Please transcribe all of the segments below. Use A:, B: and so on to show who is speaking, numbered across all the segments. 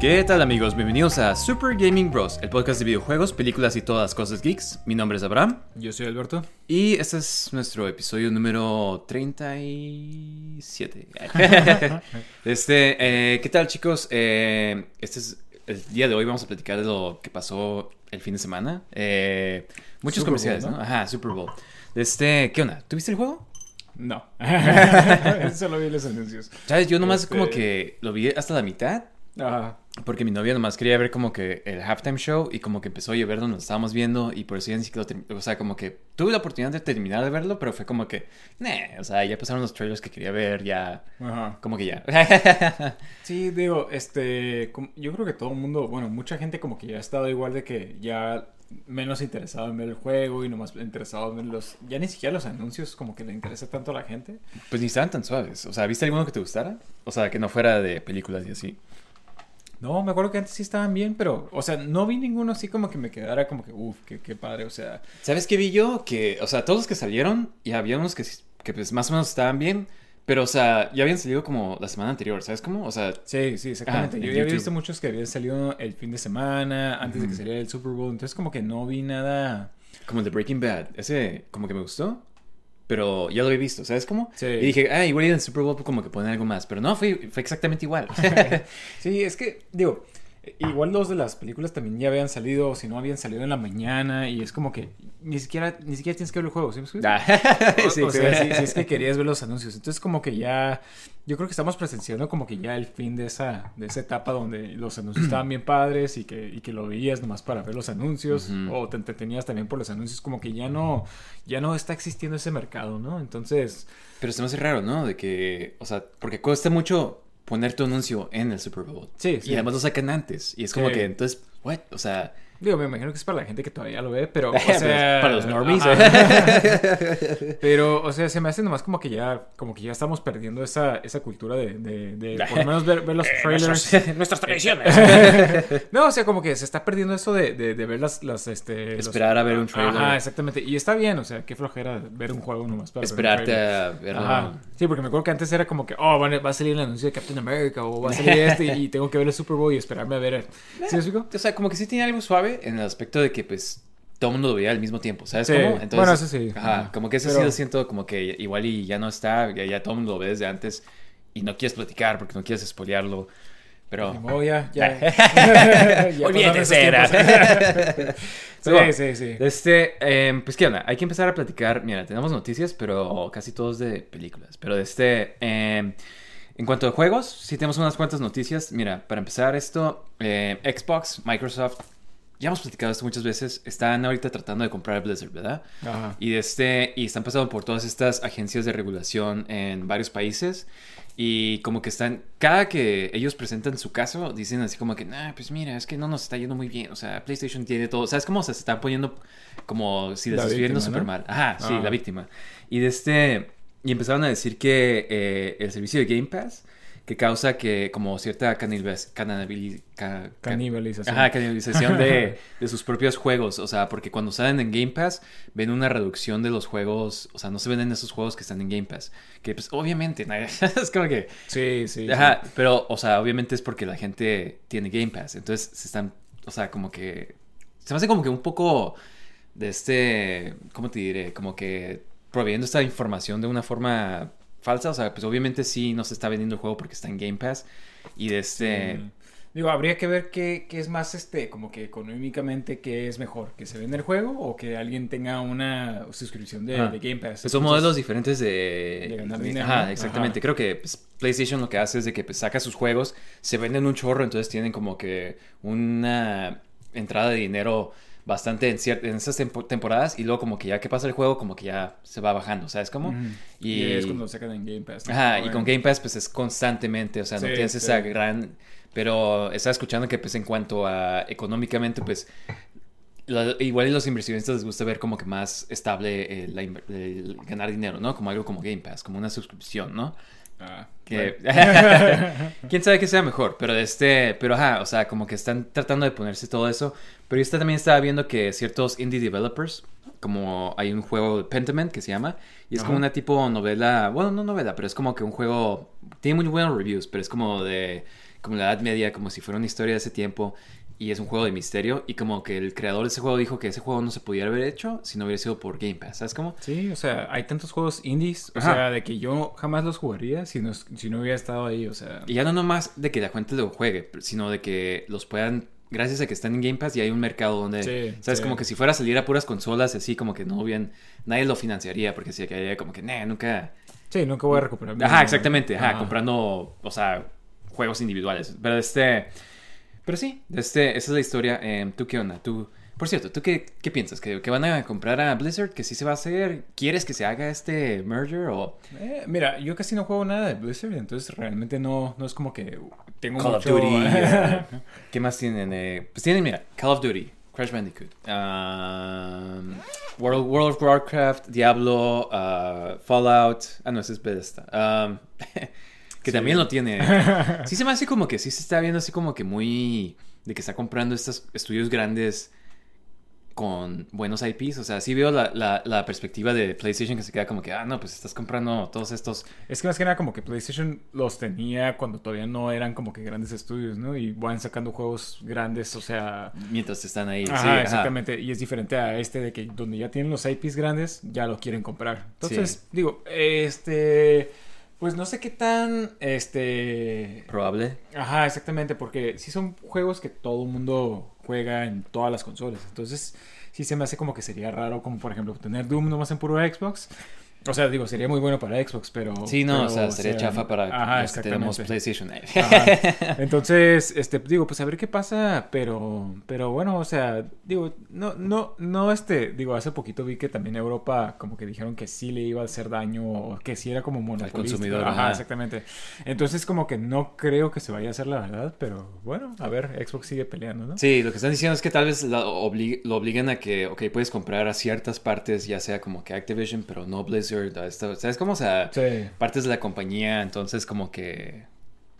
A: ¿Qué tal amigos? Bienvenidos a Super Gaming Bros, el podcast de videojuegos, películas y todas las cosas geeks. Mi nombre es Abraham
B: Yo soy Alberto.
A: y este es nuestro episodio número 37. este, eh, ¿Qué tal chicos? Eh, este es el día de hoy vamos a platicar de lo que pasó el fin de semana. Eh, muchos
B: Super Bowl,
A: comerciales, ¿no?
B: ¿no?
A: Ajá, Super Bowl. Este, ¿qué onda? ¿Tuviste el juego?
B: No. Solo vi los anuncios.
A: ¿Sabes? Yo nomás
B: Este-
A: como que lo vi hasta la mitad.
B: Ajá.
A: Porque mi novia nomás quería ver como que el halftime show y como que empezó a llover donde lo estábamos viendo y por eso ya ni siquiera lo O sea, como que tuve la oportunidad de terminar de verlo, pero fue como que, nah, o sea, ya pasaron los trailers que quería ver, ya,
B: Ajá.
A: como que ya.
B: Sí, digo, este, yo creo que todo el mundo, bueno, mucha gente como que ya ha estado igual de que ya menos interesado en ver el juego y nomás interesado en ver los, ya ni siquiera los anuncios como que le interesa tanto a la gente.
A: pues ni estaban tan suaves. O sea, ¿viste alguno que te gustara? O sea, que no fuera de películas y así.
B: No, me acuerdo que antes sí estaban bien, pero, o sea, no vi ninguno así como que me quedara como que, uff, qué, qué padre, o sea,
A: ¿Sabes qué vi yo? Que, o sea, todos los que salieron y había unos que, que pues más o menos estaban bien, pero, o sea, ya habían salido como la semana anterior, ¿sabes cómo? O sea,
B: Sí, sí, exactamente.
A: Ah, en
B: Yo ya había visto muchos que habían salido el fin de semana, antes de que saliera el Super Bowl. Entonces, como que no vi nada.
A: como el de Breaking Bad. Ese como que me gustó. Pero ya lo había visto, ¿sabes cómo?
B: Sí.
A: Y dije, ah, igual en el Super Bowl como que ponen algo más. Pero no, fue, fue exactamente igual.
B: Sí, es que, digo, igual dos de las películas también ya habían salido, o si no habían salido en la mañana, y es como que ni siquiera, ni siquiera tienes que ver el juego, ¿sí me?
A: Ah,
B: O-
A: sí,
B: o sea,
A: sí.
B: si, si es que querías ver los anuncios. Entonces, como que ya. Yo creo que estamos presenciando como que ya el fin de esa, de esa etapa donde los anuncios estaban bien padres y que, y que lo veías nomás para ver los anuncios. O te entretenías también por los anuncios. Como que ya no, ya no está existiendo ese mercado, ¿no? Entonces.
A: Pero se me hace raro, ¿no? De que, o sea, porque cuesta mucho poner tu anuncio en el Super Bowl.
B: Sí, sí.
A: Y además lo sacan antes. Y es como
B: Sí.
A: que, entonces, what? O sea,
B: Digo, me imagino que es para la gente que todavía lo ve, pero. O
A: Pero
B: sea,
A: es para los normies,
B: pero, o sea, se me hace nomás como que ya, como que ya estamos perdiendo esa, esa cultura de, de, de por lo menos ver, ver los trailers.
A: nuestras tradiciones.
B: No, o sea, como que se está perdiendo eso de, de, de ver las, las este, los-
A: Esperar a ver un trailer.
B: Ajá, exactamente. Y está bien, o sea, qué flojera ver un juego nomás para ver
A: Esperarte
B: trailer.
A: a verlo.
B: Ajá. Sí, porque me acuerdo que antes era como que, oh, va a salir el anuncio de Captain America o va a salir este y tengo que ver el Super Bowl y esperarme a ver. el- ¿Sí me explico?
A: O sea, como que sí tiene algo suave en el aspecto de que, pues, todo el mundo lo veía al mismo tiempo, ¿sabes
B: Sí.
A: cómo? Entonces,
B: Bueno, eso sí.
A: Ajá,
B: Ajá.
A: como que eso sí
B: Pero-
A: lo siento como que igual y ya no está, ya, ya todo el mundo lo ve desde antes y no quieres platicar porque no quieres spoilearlo, pero...
B: Modo, ya, ya. tiempos.
A: Pero,
B: sí, sí, sí.
A: Este, em, pues, ¿qué onda? Hay que empezar a platicar. Mira, tenemos noticias, pero casi todos de películas. Pero de este, em, en cuanto a juegos, sí tenemos unas cuantas noticias. Mira, para empezar esto, eh, Xbox, Microsoft, ya hemos platicado esto muchas veces, están ahorita tratando de comprar Blizzard, ¿verdad?
B: Ajá.
A: Y, de este, y están pasando por todas estas agencias de regulación en varios países. Y como que están, cada que ellos presentan su caso, dicen así como que, nah, pues mira, es que no nos está yendo muy bien. O sea, PlayStation tiene todo. O sea, se están poniendo como si les
B: La
A: estuviera yendo
B: víctima,
A: súper mal. Ajá, sí, la víctima. Y de este, y empezaron a decir que eh, el servicio de Game Pass, que causa que como cierta canibaliz-
B: Canibalización.
A: Ajá, canibalización de, de sus propios juegos. O sea, porque cuando salen en Game Pass, ven una reducción de los juegos. O sea, no se venden esos juegos que están en Game Pass. Que pues obviamente, es como que.
B: Sí, sí.
A: Ajá, pero, o sea, obviamente es porque la gente tiene Game Pass. Entonces se están, o sea, como que. Se me hace como que un poco. de este, ¿cómo te diré? Como que proveyendo esta información de una forma falsa. O sea, pues obviamente sí no se está vendiendo el juego porque está en Game Pass. Y de este...
B: Sí. Digo, habría que ver qué, qué es más, este, como que económicamente, qué es mejor, que se venda el juego o que alguien tenga una suscripción de, de Game Pass.
A: Pues son modelos diferentes de...
B: de ganar dinero,
A: Ajá, exactamente.
B: Ajá.
A: Creo que pues, PlayStation lo que hace es de que pues, saca sus juegos, se venden un chorro, entonces tienen como que una entrada de dinero bastante en, en esas tempo- temporadas y luego como que ya que pasa el juego como que ya se va bajando, ¿sabes cómo?
B: Y, es cuando lo sacan en Game Pass. ¿no?
A: Ajá, y con Game Pass pues es constantemente, o sea, no tienes
B: sí.
A: esa gran... Pero estaba escuchando que pues en cuanto a económicamente pues la- igual a los inversionistas les gusta ver como que más estable el, la el ganar dinero, ¿no? Como algo como Game Pass, como una suscripción, ¿no?
B: Ah,
A: Que...
B: bueno.
A: Quién sabe que sea mejor, pero de este, pero ajá, o sea, como que están tratando de ponerse todo eso. Pero yo también estaba viendo que ciertos indie developers, como hay un juego Pentiment que se llama, y es como una tipo novela, bueno, no novela, pero es como que un juego, tiene muy buenos reviews, pero es como de, como la Edad Media, como si fuera una historia de ese tiempo. Y es un juego de misterio. Y como que el creador de ese juego dijo que ese juego no se pudiera haber hecho si no hubiera sido por Game Pass. ¿Sabes cómo?
B: Sí, o sea, hay tantos juegos indies, o
A: Ajá.
B: sea, de que yo jamás los jugaría si no, si no hubiera estado ahí, o sea.
A: Y ya no nomás de que la gente lo juegue, sino de que los puedan, gracias a que están en Game Pass y hay un mercado donde,
B: Sí,
A: ¿sabes?
B: sí.
A: Como que si fuera a salir a puras consolas, así como que no bien, nadie lo financiaría porque se quedaría como que, nah, nunca...
B: Sí, nunca voy a recuperar.
A: Ajá, exactamente, ajá,
B: Ajá.
A: comprando, o sea, juegos individuales. Pero este, pero sí, este, esa es la historia. Eh, ¿Tú qué onda? Tú, por cierto, ¿tú qué, qué piensas? ¿Que, ¿Que van a comprar a Blizzard? ¿Que sí se va a hacer? ¿Quieres que se haga este merger o...?
B: Eh, mira, yo casi no juego nada de Blizzard, entonces realmente no, no es como que tengo
A: Call of
B: mucho...
A: Duty. eh, ¿Qué más tienen? Eh, pues tienen, mira, Call of Duty, Crash Bandicoot, um, World, World of Warcraft, Diablo, uh, Fallout. Ah, no, ese es Bethesda. Um, que también lo tiene. Sí se me hace como que sí se está viendo así como que muy... De que está comprando estos estudios grandes con buenos IPs. O sea, sí veo la, la, la perspectiva de PlayStation que se queda como que, ah, no, pues estás comprando todos estos
B: Es que más que nada como que PlayStation los tenía cuando todavía no eran como que grandes estudios, ¿no? Y van sacando juegos grandes, o sea...
A: mientras están ahí.
B: Ajá,
A: sí, ajá.
B: exactamente. Y es diferente a este de que donde ya tienen los IPs grandes, ya lo quieren comprar. Entonces, digo, este... Pues no sé qué tan, este...
A: Probable.
B: Ajá, exactamente, porque sí son juegos que todo el mundo juega en todas las consolas. Entonces, sí se me hace como que sería raro, como por ejemplo, tener Doom nomás en puro Xbox. O sea, digo, sería muy bueno para Xbox, pero.
A: Sí, no, o sea, sería chafa para
B: Ajá,
A: los que tenemos. PlayStation.
B: Ajá. Entonces, este, digo, pues a ver qué pasa, pero, pero bueno, o sea, digo, no, no, no, este, digo, hace poquito vi que también Europa como que dijeron que sí le iba a hacer daño, o que sí era como monopolista.
A: consumidor,
B: Ajá,
A: ajá.
B: exactamente. Entonces, como que no creo que se vaya a hacer la verdad, pero bueno, a ver, Xbox sigue peleando, ¿no?
A: Sí, lo que están diciendo es que tal vez la obli- lo obliguen a que, ok, puedes comprar a ciertas partes, ya sea como que Activision, pero no Blizzard. Esto- ¿Sabes cómo? O sea,
B: Sí.
A: partes de la compañía, entonces como que...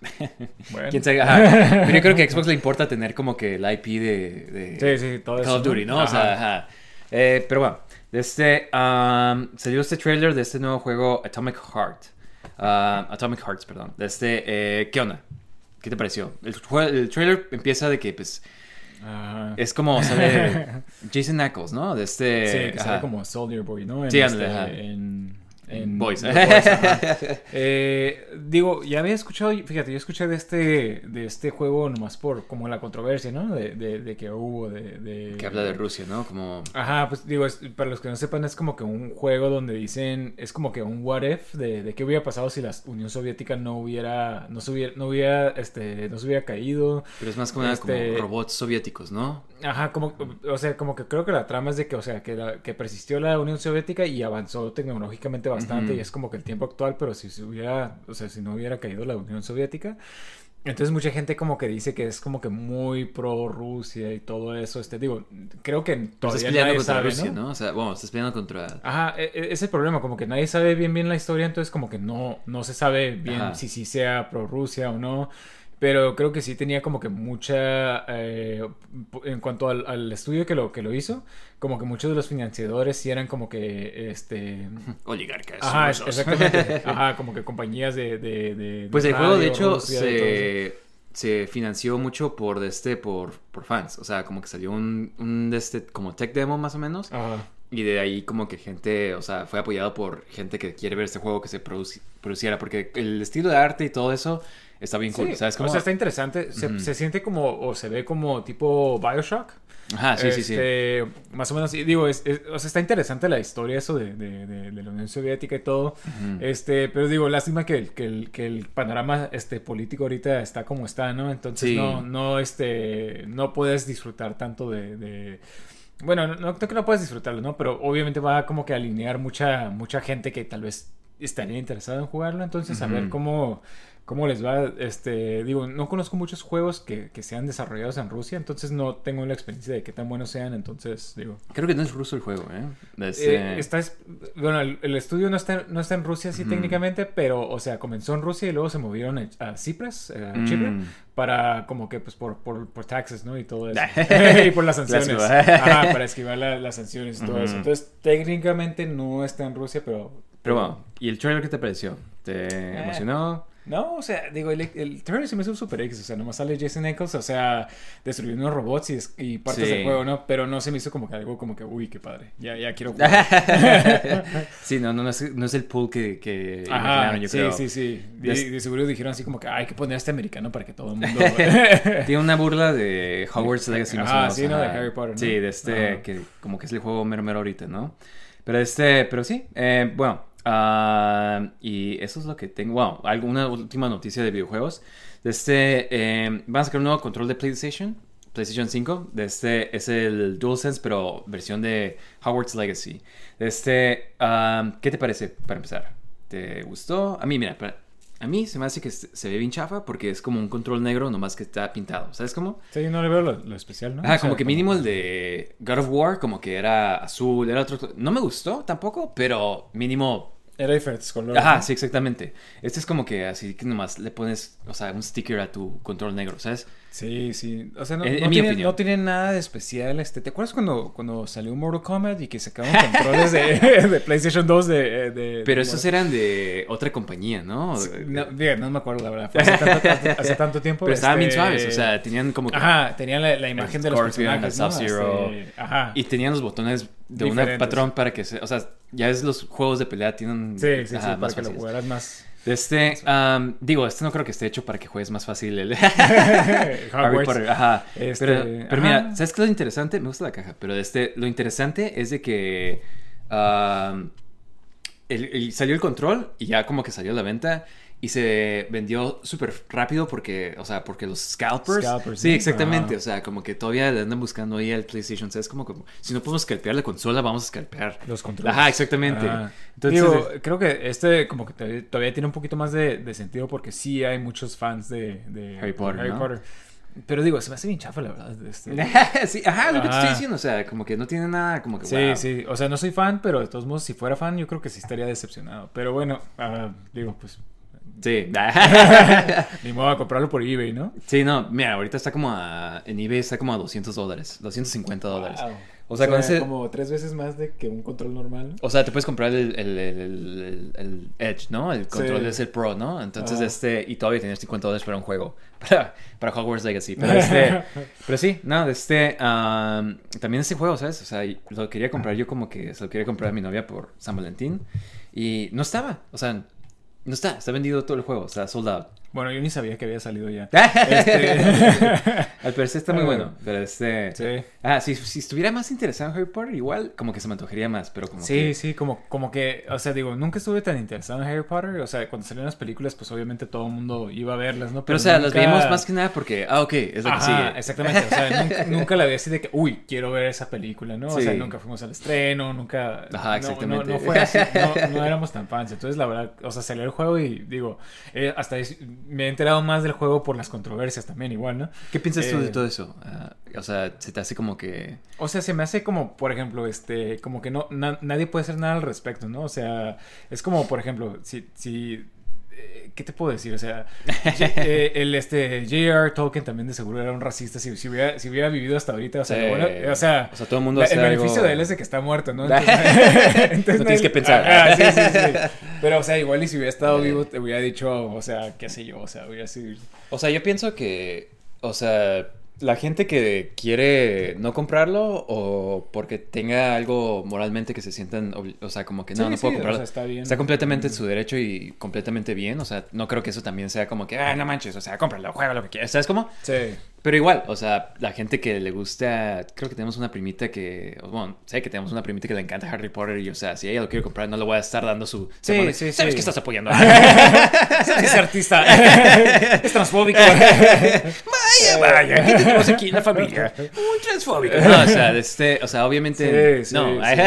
B: Bueno.
A: ¿Quién sabe? Ajá. Pero yo creo que a Xbox le importa tener como que el IP de, de
B: Sí, sí, todo eso.
A: Call of Duty, ¿no? O sea, ajá. Eh, pero bueno, este, um, salió este trailer de este nuevo juego Atomic Heart. Ah, Atomic Hearts, perdón. De este, eh, ¿qué onda? ¿Qué te pareció? El, el trailer empieza de que, pues,
B: Ajá.
A: es como sale Jason Knuckles, ¿no? De este...
B: Sí, que sale como Soldier Boy, ¿no? En
A: Sí,
B: este, en,
A: En Boys.
B: Ajá. Eh, digo, ya había escuchado, fíjate, yo escuché de este, de este juego nomás por como la controversia, ¿no? De, de, de que hubo, de, de-
A: Que habla de Rusia, ¿no? Como...
B: Ajá, pues digo, es- para los que no sepan, es como que un juego donde dicen, es como que un what if de, de qué hubiera pasado si la Unión Soviética no hubiera, no se hubiera, no hubiera, este, no se hubiera caído.
A: Pero es más como,
B: Este-
A: como robots soviéticos, ¿no?
B: Ajá, como, o sea, como que creo que la trama es de que, o sea, que, la- que persistió la Unión Soviética y avanzó tecnológicamente bastante y es como que el tiempo actual, pero si se hubiera, o sea, si no hubiera caído la Unión Soviética. Entonces mucha gente como que dice que es como que muy pro Rusia y todo eso, este, digo, creo que
A: estás
B: todavía nadie
A: contra
B: sabe,
A: Rusia,
B: ¿no?
A: ¿no? O sea, bueno, estás peleando contra...
B: Ajá, e- e- es el problema, como que nadie sabe bien bien la historia, entonces como que no, no se sabe bien
A: Ajá.
B: si sí sea pro Rusia o no. Pero creo que sí tenía como que mucha, eh, en cuanto al, al estudio que lo, que lo hizo, como que muchos de los financiadores sí eran como que, este...
A: Oligarcas.
B: Ajá, es- exactamente. Ajá, como que compañías de... de, de-
A: Pues el juego, de hecho, se, se financió mucho por, este, por, por fans. O sea, como que salió un, un este, como tech demo más o menos.
B: Ajá.
A: Y de ahí como que gente, o sea, fue apoyado por gente que quiere ver este juego que se produci- produciera. Porque el estilo de arte y todo eso está bien cool.
B: Sí,
A: ¿Sabes
B: O
A: cómo?
B: sea, está interesante. Se, siente como, o se ve como tipo Bioshock.
A: Ajá, sí, sí, sí.
B: Este, Más o menos, digo, es, es- o sea, está interesante la historia eso de, de- de- de la Unión Soviética y todo. Este, pero digo, lástima que, el- que, el, que el panorama este, político ahorita está como está, ¿no? Entonces
A: Sí.
B: no, no, este, no puedes disfrutar tanto de... Bueno, no, creo que no puedes disfrutarlo, ¿no? Pero obviamente va como que a alinear mucha, mucha gente que tal vez estaría interesada en jugarlo. Entonces, a ver cómo, cómo les va. Este, digo, no conozco muchos juegos que, que sean desarrollados en Rusia, entonces no tengo la experiencia de qué tan buenos sean. Entonces, digo.
A: Creo que no es ruso el juego, ¿eh?
B: Eh, está es- bueno, el, el estudio no está, no está en Rusia, sí,
A: Ujú.
B: técnicamente, pero, o sea, comenzó en Rusia y luego se movieron a, a Cyprus, eh, a
A: Mm.
B: Chipre, para, como que, pues, por, por, por taxes, ¿no? Y todo eso. y por las sanciones. Ajá, para esquivar la- las sanciones y todo eso. Entonces, técnicamente no está en Rusia, pero...
A: Pero bueno, ¿y el trailer qué te pareció? ¿Te
B: Eh.
A: emocionó?
B: No, o sea, digo, el, el trailer se me hizo super X, o sea, nomás sale Jason Ackles, o sea, destruyendo unos robots y, es- y partes
A: Sí.
B: del juego, ¿no? Pero no se me hizo como que algo como que, uy, qué padre, ya, ya quiero jugar.
A: sí, no, no, no es, no es el pool que, que
B: Ajá,
A: imaginaron, yo
B: sí,
A: creo.
B: sí, sí.
A: Des-
B: de seguro dijeron así como que "Ah, hay que poner a este americano para que todo el mundo...
A: Tiene una burla de Hogwarts Legacy más o
B: Ah,
A: menos,
B: sí, ¿no? De. Harry Potter, ¿no?
A: Sí, de este,
B: Ajá.
A: que como que es el juego mero mero ahorita, ¿no? Pero este, pero sí, eh, bueno, ah, y eso es lo que tengo. Wow, alguna última noticia de videojuegos. De este, eh, van a sacar un nuevo control de PlayStation, PlayStation 5. De este es el DualSense, pero versión de Hogwarts Legacy. De este, ah, ¿qué te parece para empezar? ¿Te gustó? A mí, mira, a mí se me hace que se se ve bien chafa porque es como un control negro nomás que está pintado. ¿Sabes cómo?
B: sí, no le veo lo, lo especial, ¿no?
A: Ah,
B: O sea,
A: como que mínimo el de God of War, como que era azul, era otro. No me gustó tampoco, pero mínimo.
B: Era diferentes colores.
A: Ajá,
B: ¿no?
A: sí, exactamente. Este es como que así que nomás le pones, o sea, un sticker a tu control negro, ¿sabes?
B: Sí, sí. O sea, no,
A: En-
B: no tiene, no tiene nada de especial. Este, ¿Te acuerdas cuando, cuando salió Mortal Kombat y que sacaban controles de, de PlayStation 2 de... de-
A: Pero
B: de-
A: esos eran de otra compañía, ¿no?
B: Sí, No, bien, no me acuerdo la verdad. Fue hace, tanto, hace tanto tiempo.
A: Pero estaban bien
B: este,
A: suaves, o sea, tenían como que.
B: Ajá, tenían la, la imagen de los personajes, ¿no? Este, ajá.
A: Y tenían los botones de un patrón para que se. O sea, ya ves los juegos de pelea tienen.
B: Sí, sí, sí,
A: ajá,
B: para que lo
A: fáciles.
B: jugaras más.
A: Este, digo, este no creo que esté hecho para que juegues más fácil el Harry. Potter. Ajá.
B: Este,
A: pero pero mira. ¿sabes qué es lo interesante? Me gusta la caja, pero este, lo interesante es de que am, el- el- salió el control y ya como que salió a la venta y se vendió súper rápido porque, o sea, porque los scalpers.
B: Scalpers,
A: sí, exactamente. O sea, como que todavía le andan buscando ahí al PlayStation. ¿Sabes? Como, como si no podemos scalpear la consola, vamos a scalpear
B: Los controles.
A: Ajá, exactamente. Entonces,
B: Digo, creo que este como que todavía, tiene un poquito más de, de sentido porque sí hay muchos fans de, de
A: Harry Potter,
B: Harry
A: ¿no?
B: Potter. Pero digo, se me hace bien chafa, la verdad. este.
A: sí, ajá, lo que te estoy diciendo, o sea, como que no tiene nada, como que
B: Sí,
A: wow.
B: sí. O sea, no soy fan, pero de todos modos, si fuera fan, yo creo que sí estaría decepcionado. Pero bueno, ah, digo, pues.
A: Sí.
B: Ni modo a comprarlo por eBay, ¿no?
A: sí, no, mira, ahorita está como a, en eBay está como a 200 dólares, 250 dólares.
B: Wow.
A: O sea, con ese,
B: como tres veces más de que un control normal. ¿no?
A: o sea, te puedes comprar el, el, el, el- Edge, ¿no? El control
B: Sí.
A: es el Pro, ¿no? Entonces, este, y todavía tienes 50 dólares para un juego, para, para Hogwarts Legacy. Pero este, pero sí, no, este, am, también ese juego, ¿sabes? O sea, lo quería comprar yo como que se lo quería comprar a mi novia por San Valentín y no estaba, o sea, no está, está vendido todo el juego, sea, sold out.
B: Bueno, yo ni sabía que había salido ya.
A: Al parecer está muy bueno, pero este...
B: Sí.
A: Ah, si, si estuviera más interesado en Harry Potter, igual como que se me antojaría más, pero como
B: Sí,
A: que...
B: sí, como, como que, o sea, digo, nunca estuve tan interesado en Harry Potter. O sea, cuando salieron las películas, pues obviamente todo el mundo iba a verlas, ¿no?
A: Pero, o sea, las
B: nunca-
A: veíamos más que nada porque, ah, ok, es lo que
B: Ajá,
A: sigue.
B: exactamente. O sea, nunca, nunca la vi así de que, uy, quiero ver esa película, ¿no? O sea, nunca fuimos al estreno, nunca.
A: Ajá,
B: no-
A: exactamente.
B: No, no fue así, no, no éramos tan fans. Entonces, la verdad, o sea, salió el juego y digo, eh, hasta es- me he enterado más del juego por las controversias también, igual, ¿no?
A: ¿Qué piensas tú de
B: Eh,
A: todo eso? Ah, o sea, se te hace como que...
B: O sea, se me hace como, por ejemplo, este, como que no, na- nadie puede hacer nada al respecto, ¿no? O sea, es como, por ejemplo, si, si ¿qué te puedo decir? O sea, eh, el este J.R. Tolkien también de seguro era un racista si, si hubiera, si hubiera vivido hasta ahorita. O sea,
A: Sí.
B: bueno- o sea,
A: O sea, todo el mundo
B: la- el beneficio
A: algo-
B: de él es de que está muerto, ¿no?
A: No tienes que pensar.
B: Ajá, sí, sí, sí. Pero, o sea, igual y si hubiera estado vivo, te hubiera dicho, o sea, qué sé yo, o sea, hubiera sido.
A: O sea, yo pienso que, o sea, la gente que quiere no comprarlo o porque tenga algo moralmente que se sientan, o sea, como que no,
B: Sí,
A: no
B: sí,
A: puedo
B: o
A: comprarlo.
B: sea, está bien.
A: completamente en su derecho y completamente bien. O sea, no creo que eso también sea como que, ah, no manches, o sea, cómpralo, juega lo que quieras. ¿Sabes cómo?
B: Sí.
A: Pero igual, o sea, la gente que le gusta, creo que tenemos una primita que, bueno, sé que tenemos una primita que le encanta Harry Potter y, o sea, si ella lo quiere comprar, no le voy a estar dando su...
B: Sí, sí,
A: ¿Sabes
B: sí.
A: que estás apoyando?
B: Es artista. es transfóbico.
A: Vaya, vaya, ¿qué tenemos aquí en la familia? Un transfóbico. No, o sea, este, o sea, obviamente,
B: Sí, sí,
A: no.
B: sí.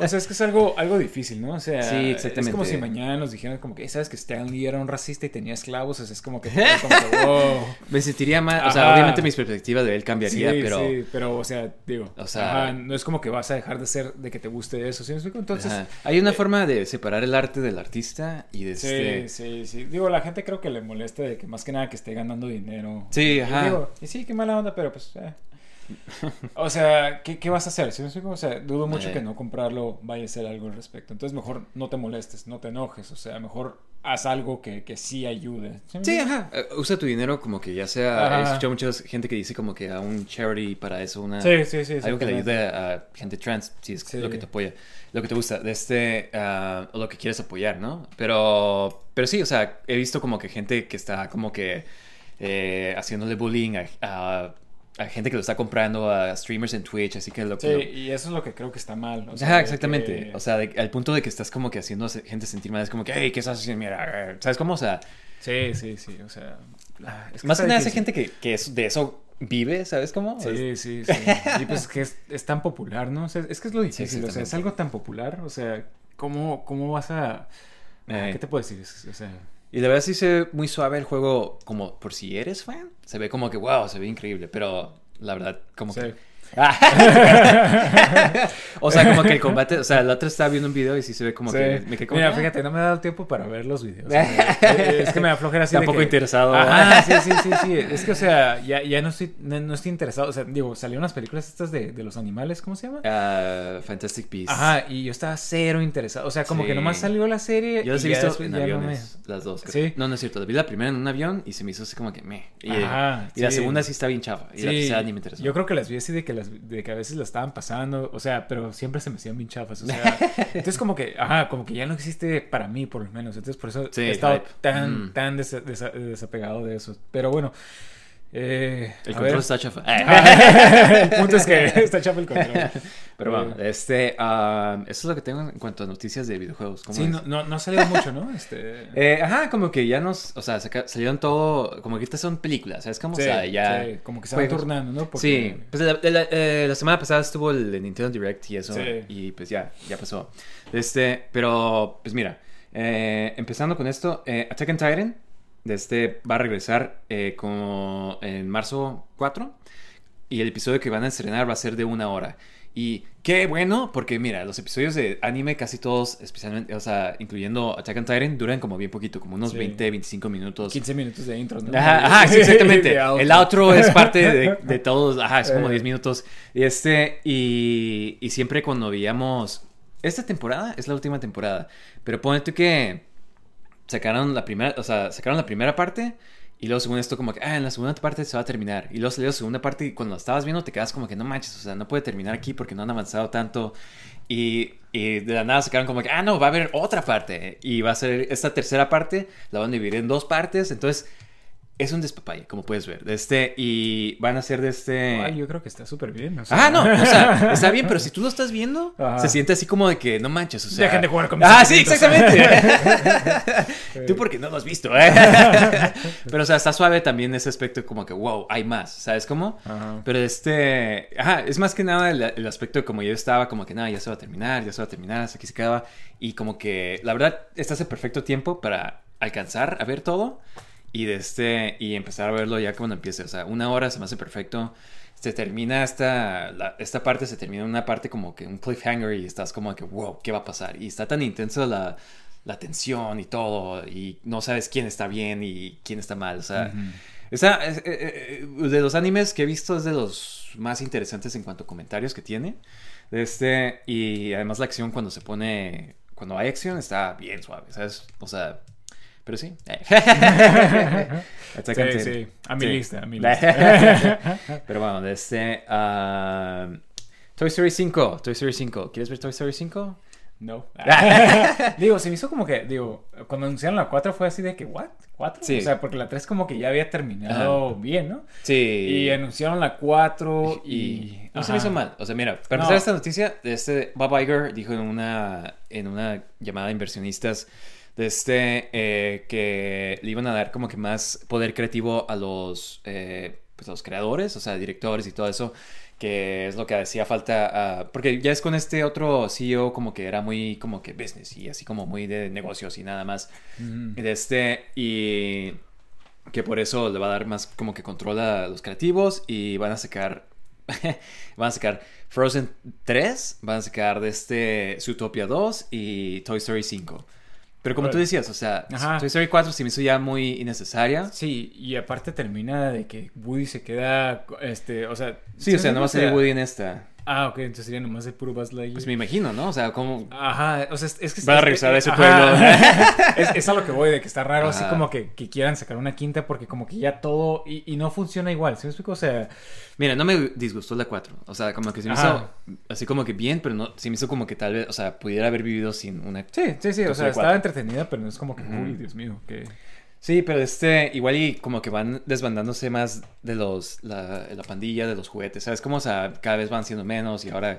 B: O sea, es que es algo, algo difícil, ¿no? O sea,
A: Sí,
B: es como
A: exactamente.
B: si mañana nos dijeran como que, ¿sabes que Stan Lee era un racista y tenía esclavos? O sea, es como que, como que, wow.
A: Me sentiría mal, o sea. Obviamente mis perspectivas de él cambiaría,
B: Sí,
A: pero...
B: sí, pero, o sea, digo,
A: O sea-
B: ajá, no es como que vas a dejar de ser, de que te guste eso, ¿sí me explico? Entonces,
A: ajá. Hay una forma de separar el arte del artista y de
B: sí,
A: este...
B: sí, sí. Digo, la gente creo que le molesta de que más que nada que esté ganando dinero.
A: Sí,
B: Y
A: ajá.
B: digo, y sí, qué mala onda, pero pues, eh. O sea, ¿qué, qué vas a hacer? ¿Sí me explico? O sea, dudo mucho
A: Eh.
B: que no comprarlo vaya a ser algo al respecto. Entonces, mejor no te molestes, no te enojes. O sea, mejor haz algo que, que sí ayude.
A: Sí, ajá. Eh, Usa tu dinero como que ya sea...
B: Ajá.
A: He escuchado mucha gente que dice como que a un charity para eso, una...
B: Sí, sí, sí.
A: Algo que le ayude a gente trans, si es
B: Sí.
A: lo que te apoya, lo que te gusta, de este, ah, o lo que quieres apoyar, ¿no? Pero, pero sí, o sea, he visto como que gente que está como que eh, haciéndole bullying a, a- a gente que lo está comprando, a streamers en Twitch, así que lo
B: Sí,
A: lo-
B: y eso es lo que creo que está mal. o sea,
A: Ajá, exactamente.
B: que-
A: O sea, de- al punto de que estás como que haciendo a gente sentir mal, es como que, hey, ¿qué estás haciendo? Mira, eh", ¿sabes cómo? O sea,
B: Sí, sí, sí. O sea, ah, es que
A: más que nada esa gente que, que es- de eso vive, ¿sabes cómo?
B: Sí, sí, sí. Y pues que es, es tan popular, ¿no? O sea, es que es lo difícil. o sea, es algo tan popular. O sea, ¿cómo, cómo vas a. ah,
A: Eh.
B: ¿Qué te puedo decir? O sea.
A: Y la verdad sí se ve muy suave el juego, como por si eres fan. Se ve como que, wow, se ve increíble, pero la verdad, como
B: Sí.
A: que... o sea, como que el combate, o sea, la otra estaba viendo un video y sí se ve como
B: Sí.
A: que me quedé como
B: Mira,
A: ah,
B: fíjate, no me ha dado tiempo para ver los videos. Eh, es que me da flojera así de
A: Tampoco
B: que-
A: interesado.
B: Ajá, sí, sí, sí, sí. Es que, o sea, ya, ya no, estoy, no, no estoy interesado. O sea, digo, salieron las películas estas de, de los animales, ¿cómo se llama?
A: ah, Fantastic Beasts.
B: Ajá, y yo estaba cero interesado. O sea, como
A: Sí.
B: que nomás salió la serie.
A: Yo las he visto en
B: ya no me-
A: aviones, las dos.
B: Sí.
A: No, no es cierto. Vi la primera en un avión y se me hizo así como que me. Y,
B: Ajá,
A: y la segunda sí está bien chafa. Y la tercera ni me interesó.
B: Yo creo que las vi así de que, las, de que a veces las estaban pasando, o sea, pero siempre se me hacían bien chafas, o sea, entonces como que, ajá, como que ya no existe para mí por lo menos, entonces por eso
A: Sí,
B: he estado
A: hype.
B: tan,
A: Mm.
B: tan desa- desa- desapegado de eso, pero bueno, eh,
A: El control
B: ver.
A: está chafa.
B: el punto es que está chafa el control.
A: Pero bueno, este, ah, eso es lo que tengo en cuanto a noticias de videojuegos. ¿Cómo
B: Sí, no, no, no ha salido mucho, ¿no? Este...
A: Eh, ajá, como que ya nos, o sea, salieron todo, como que estas son películas, ¿sabes? Como,
B: sí,
A: o sea, ya...
B: sí, como que se van turnando, ¿no?
A: Sí, pues la, la- eh, la semana pasada estuvo el Nintendo Direct y eso,
B: Sí.
A: y pues ya, ya pasó. Este, pero, pues mira, eh, empezando con esto, eh, Attack on Titan, de este, va a regresar eh, como en marzo 4, y el episodio que van a estrenar va a ser de una hora. Y qué bueno, porque mira, los episodios de anime casi todos, especialmente, o sea, incluyendo Attack on Titan, duran como bien poquito, como unos
B: Sí.
A: 20, 25 minutos.
B: 15 minutos de intro, ¿no?
A: Ajá, ajá, sí, exactamente.
B: Outro.
A: El outro es parte de, de todos, ajá, es como
B: Eh.
A: 10 minutos. Y este, y, y siempre cuando veíamos, esta temporada es la última temporada, pero ponete que sacaron la primera, o sea, sacaron la primera parte y luego según esto como que, ah, en la segunda parte se va a terminar. Y luego salió la segunda parte y cuando la estabas viendo te quedas como que no manches, o sea, no puede terminar aquí porque no han avanzado tanto. Y, y de la nada sacaron como que, ah, no, va a haber otra parte. Y va a ser esta tercera parte, la van a dividir en dos partes. Entonces, es un despapalle, como puedes ver. De este, y van a ser de este...
B: Ay, yo creo que está súper bien. o sea.
A: Ah, no, o sea, está bien, pero si tú lo estás viendo,
B: Ajá.
A: se siente así como de que no manches, o sea.
B: Dejen de jugar con mis
A: Ah, sí, exactamente. tú porque no lo has visto, ¿eh? Pero, o sea, está suave también ese aspecto como que, wow, hay más, ¿sabes cómo?
B: Ajá.
A: Pero este, ajá, es más que nada el, el aspecto de como yo estaba, como que nada, ya se va a terminar, ya se va a terminar, hasta aquí se acaba. Y como que, la verdad, estás en perfecto tiempo para alcanzar a ver todo y de este y empezar a verlo ya cuando empiece. O sea, una hora se me hace perfecto. Se termina esta, la- esta parte, se termina una parte como que un cliffhanger y estás como que, wow, ¿qué va a pasar? Y está tan intenso la, la tensión y todo, y no sabes quién está bien y quién está mal, o sea, esa- es- eh, eh, de los animes que he visto es de los más interesantes en cuanto a comentarios que tiene, este, y además la acción cuando se pone, cuando hay acción está bien suave, ¿sabes? O sea, pero sí. Attack on
B: Sí. A mi
A: Sí.
B: lista, a mi lista.
A: Pero bueno, de este. ah, Toy Story 5. Toy Story 5. ¿Quieres ver Toy Story 5?
B: No. digo, se me hizo como que, digo, cuando anunciaron la 4 fue así de que, ¿what? ¿4?
A: Sí.
B: O sea, porque la 3 como que ya había terminado bien, ¿no?
A: Sí.
B: Y anunciaron la 4 y...
A: Y no se me hizo mal. O sea, mira, para
B: No.
A: empezar esta noticia, de este Bob Iger dijo en una, en una llamada de inversionistas de este eh, que le iban a dar como que más poder creativo a los, eh, pues a los creadores, o sea, directores y todo eso, que es lo que hacía falta, porque ya es con este otro CEO como que era muy como que business y así como muy de negocios y nada más. De este, y que por eso le va a dar más como que control a los creativos y van a sacar van a sacar Frozen 3, van a sacar de este Zootopia 2 y Toy Story 5. Pero como tú
B: Órale.
A: decías, o sea,
B: Ajá.
A: Toy Story 4 se me hizo ya muy innecesaria.
B: Sí, y aparte termina de que Woody se queda, este, o sea...
A: Sí, o sea, no va a salir Woody en esta.
B: Ah, ok, entonces sería nomás de puro Buzz Lightyear.
A: Pues me imagino, ¿no? O sea, como...
B: Ajá, o sea, es, es que...
A: Van a
B: es-
A: regresar a ese
B: ajá.
A: pueblo.
B: es, es a lo que voy, de que está raro, así como que, que quieran sacar una quinta porque como que ya todo... Y, y no funciona igual, ¿sí me explico? O sea...
A: Mira, no me disgustó la 4. O sea, como que se me
B: Ajá.
A: hizo así como que bien, pero no, se me hizo como que tal vez, o sea, pudiera haber vivido sin una...
B: Sí, sí, sí, o sea, estaba
A: 4.
B: entretenida, pero no es como que, uy, Dios mío, que...
A: Sí, pero este, igual y como que van desbandándose más de los, la, la pandilla de los juguetes, ¿sabes? Como, o sea, cada vez van siendo menos y ahora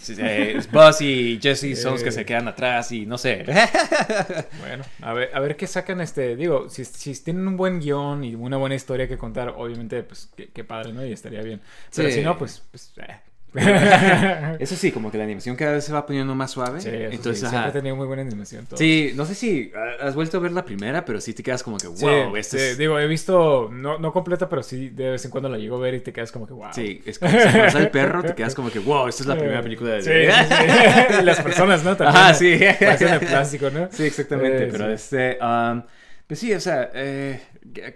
A: sí, eh, es Buzz y Jesse son los que se quedan atrás y no sé.
B: Bueno, a ver, a ver qué sacan este, digo, si, si tienen un buen guion y una buena historia que contar, obviamente, pues, qué, qué padre, ¿no? Y estaría bien. Pero
A: Sí.
B: si no, pues, pues, eh.
A: Eso sí, como que la animación cada vez se va poniendo más suave.
B: Sí, eso
A: Entonces,
B: sí,
A: ajá.
B: siempre he tenido muy buena animación. todo.
A: Sí, no sé si ah, has vuelto a ver la primera, pero sí te quedas como que,
B: Sí,
A: wow, este
B: sí,
A: es...
B: digo, he visto, no, no completa, pero sí de vez en cuando la llego a ver y te quedas como que, wow.
A: Sí, es como si el perro, te quedas como que, wow, esta es la primera película de...
B: Sí, las personas, ¿no? También.
A: Ajá, sí.
B: De plástico, ¿no?
A: Sí, exactamente,
B: Eh,
A: pero este... um, pues sí, o sea, eh,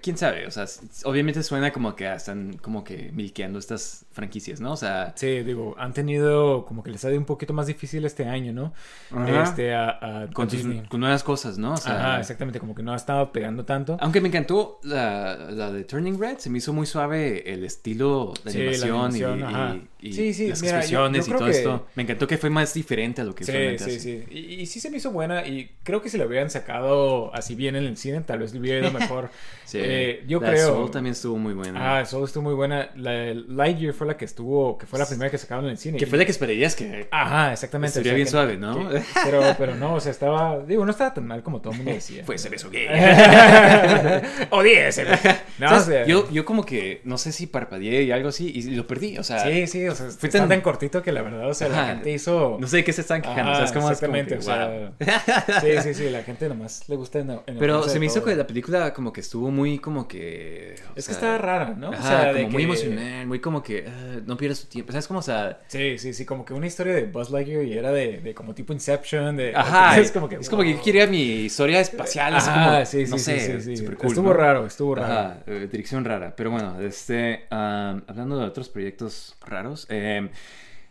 A: quién sabe, o sea, obviamente suena como que están como que milqueando estas franquicias, ¿no? O sea,
B: Sí, digo, han tenido como que les ha ido un poquito más difícil este año, ¿no?
A: Ajá.
B: Este, a, a-
A: con, sus- con nuevas cosas, ¿no? O sea,
B: Ajá, exactamente, como que no ha estado pegando tanto.
A: Aunque me encantó la, la de Turning Red, se me hizo muy suave el estilo de
B: Sí, la
A: animación, y-
B: Sí, sí,
A: las
B: mira,
A: expresiones
B: yo
A: y todo
B: que-
A: esto. Me encantó que fue más diferente a lo que
B: Sí,
A: usualmente
B: sí,
A: hace.
B: sí. Y, y sí se me hizo buena y creo que si la hubieran sacado así bien en el cine, tal vez le hubiera ido mejor.
A: Sí.
B: Eh, yo
A: La
B: creo...
A: Soul también estuvo muy buena.
B: Ah, Soul estuvo muy buena. La Lightyear fue la que estuvo, que fue la primera que sacaron en el cine.
A: que fue la que esperarías que...
B: Ajá, exactamente. O sea,
A: bien
B: que-
A: suave, ¿no?
B: que- pero, pero no, o sea, estaba, digo, no estaba tan mal como todo el mundo decía.
A: Fue ese beso gay.
B: Odié ese. No, o sea,
A: yo, yo como que, no sé si parpadeé y algo así, y lo perdí, o sea...
B: Sí, sí, o sea,
A: Fue tan-
B: tan... cortito que la verdad, o sea, la gente hizo...
A: No sé de qué se están quejando,
B: Ajá,
A: o sea, es como...
B: exactamente, o sea, sí, sí, sí, la gente nomás le gusta en, en
A: Pero se me hizo que la película como que estuvo muy como que...
B: Es que estaba rara, ¿no?
A: Ajá,
B: o sea, de
A: como muy
B: que-
A: emocional, muy como que ah, no pierdas tu tiempo. ¿Sabes cómo? O sea,
B: Sí, sí, sí, como que una historia de Buzz Lightyear y era de, de como tipo Inception, de...
A: ajá,
B: es como que...
A: es como que yo quería mi historia espacial, así
B: Ajá,
A: como,
B: sí, sí,
A: no
B: sí,
A: sé,
B: sí, sí.
A: super cool,
B: Estuvo
A: ¿no?
B: raro, estuvo raro.
A: Ajá, eh, dirección rara. Pero bueno, este, hablando de otros proyectos raros, eh,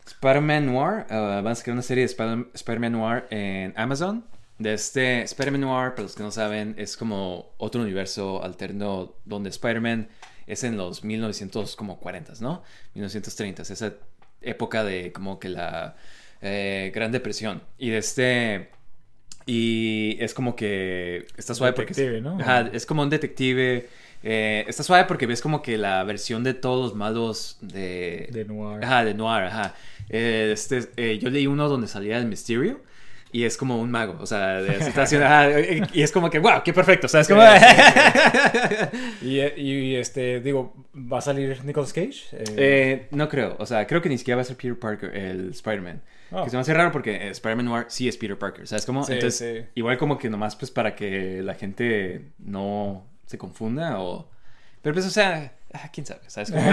A: Spider-Man Noir, ah, van a sacar una serie de Spider- Spider-Man Noir en Amazon. De este Spider-Man Noir, para los que no saben, es como otro universo alterno donde Spider-Man es en los 1940s, ¿no? 1930s, esa época de como que la eh, Gran Depresión. Y de este... Y es como que está suave porque...
B: Detective, ¿no?
A: Ajá, es como un detective. eh, está suave porque ves como que la versión de todos los malos de...
B: De Noir.
A: Ajá, de Noir, ajá. Eh, este, yo leí uno donde salía el Mysterio. Y es como un mago, o sea, de situación, eh, y es como que, wow, qué perfecto, o sea, es como...
B: Y, y, este, digo, ¿va a salir Nicolas Cage? Eh,
A: Eh, no creo, o sea, creo que ni siquiera va a ser Peter Parker, el Spider-Man.
B: Oh.
A: Que se me hace raro porque eh, Spider-Man Noir sí es Peter Parker, ¿sabes cómo? Entonces, igual como que nomás pues para que la gente no se confunda o... Pero pues, o sea, ah, quién sabe, ¿sabes? Como,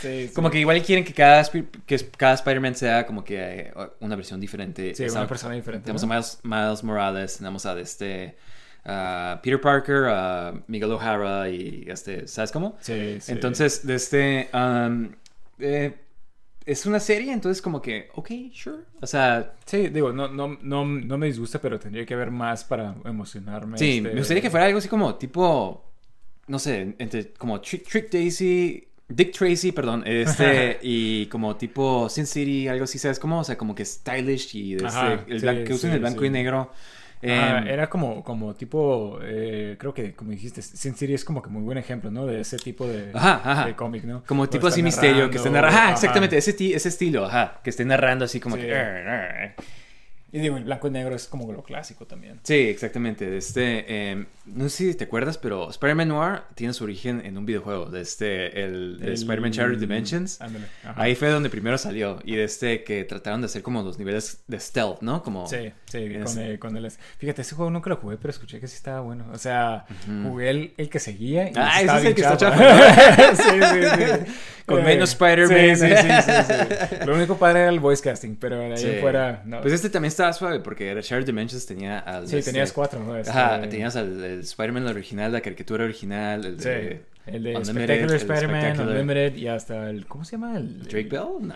B: Sí, sí.
A: como que igual quieren que cada, que cada Spider-Man sea como que eh, una versión diferente.
B: Sí, una persona diferente,
A: Tenemos
B: ¿no?
A: a Miles, Miles Morales, tenemos a este Peter Parker, a Miguel O'Hara y este, ¿sabes cómo?
B: Sí, sí.
A: Entonces, de este um, eh, es una serie, entonces como que, ok, sure. O sea,
B: Sí, digo, no, no, no, no me disgusta, pero tendría que haber más para emocionarme.
A: sí,
B: este-
A: me gustaría que fuera algo así como tipo, no sé, entre como Trick, Trick Daisy, Dick Tracy, perdón, este, y como tipo Sin City, algo así, ¿sabes cómo? O sea, como que stylish y de
B: Ajá,
A: este, el
B: sí,
A: blan- que usen
B: sí,
A: el blanco
B: sí.
A: y negro.
B: Ajá,
A: Em,
B: era como, como tipo, eh, creo que como dijiste, Sin City es como que muy buen ejemplo, ¿no? De ese tipo de,
A: Ajá, ajá.
B: de cómic, ¿no?
A: Como tipo
B: está
A: así misterio, que esté narrando. Ajá,
B: ajá.
A: exactamente, ese, ese estilo, ajá, que esté narrando así como
B: Sí.
A: que.
B: Y digo, el blanco y negro es como lo clásico también.
A: Sí, exactamente. Este, eh, no sé si te acuerdas, pero Spider-Man Noir tiene su origen en un videojuego, de este, el, Spider-Man Shattered Dimensions. Ahí fue donde primero salió. Y de este que trataron de hacer como los niveles de stealth, ¿no? Como.
B: Sí, sí, con el, con el- Fíjate, ese juego nunca lo jugué, pero escuché que sí estaba bueno. O sea, jugué el, el que seguía y
A: Ah, ese es el que está
B: chafa. sí, sí, sí.
A: Con menos Spider-Man.
B: Sí, sí, sí. Lo único padre era el voice casting, pero de ahí fuera, no.
A: Pues este también estaba suave porque era Shattered Dimensions tenía al.
B: sí,
A: este-
B: tenías cuatro, ¿no? Este,
A: Ajá, tenías al Spider-Man original, la caricatura original, el
B: Sí,
A: de.
B: el de Spectacular Spider-Man, Unlimited y hasta el... ¿Cómo se llama? El,
A: ¿Drake Bell? No.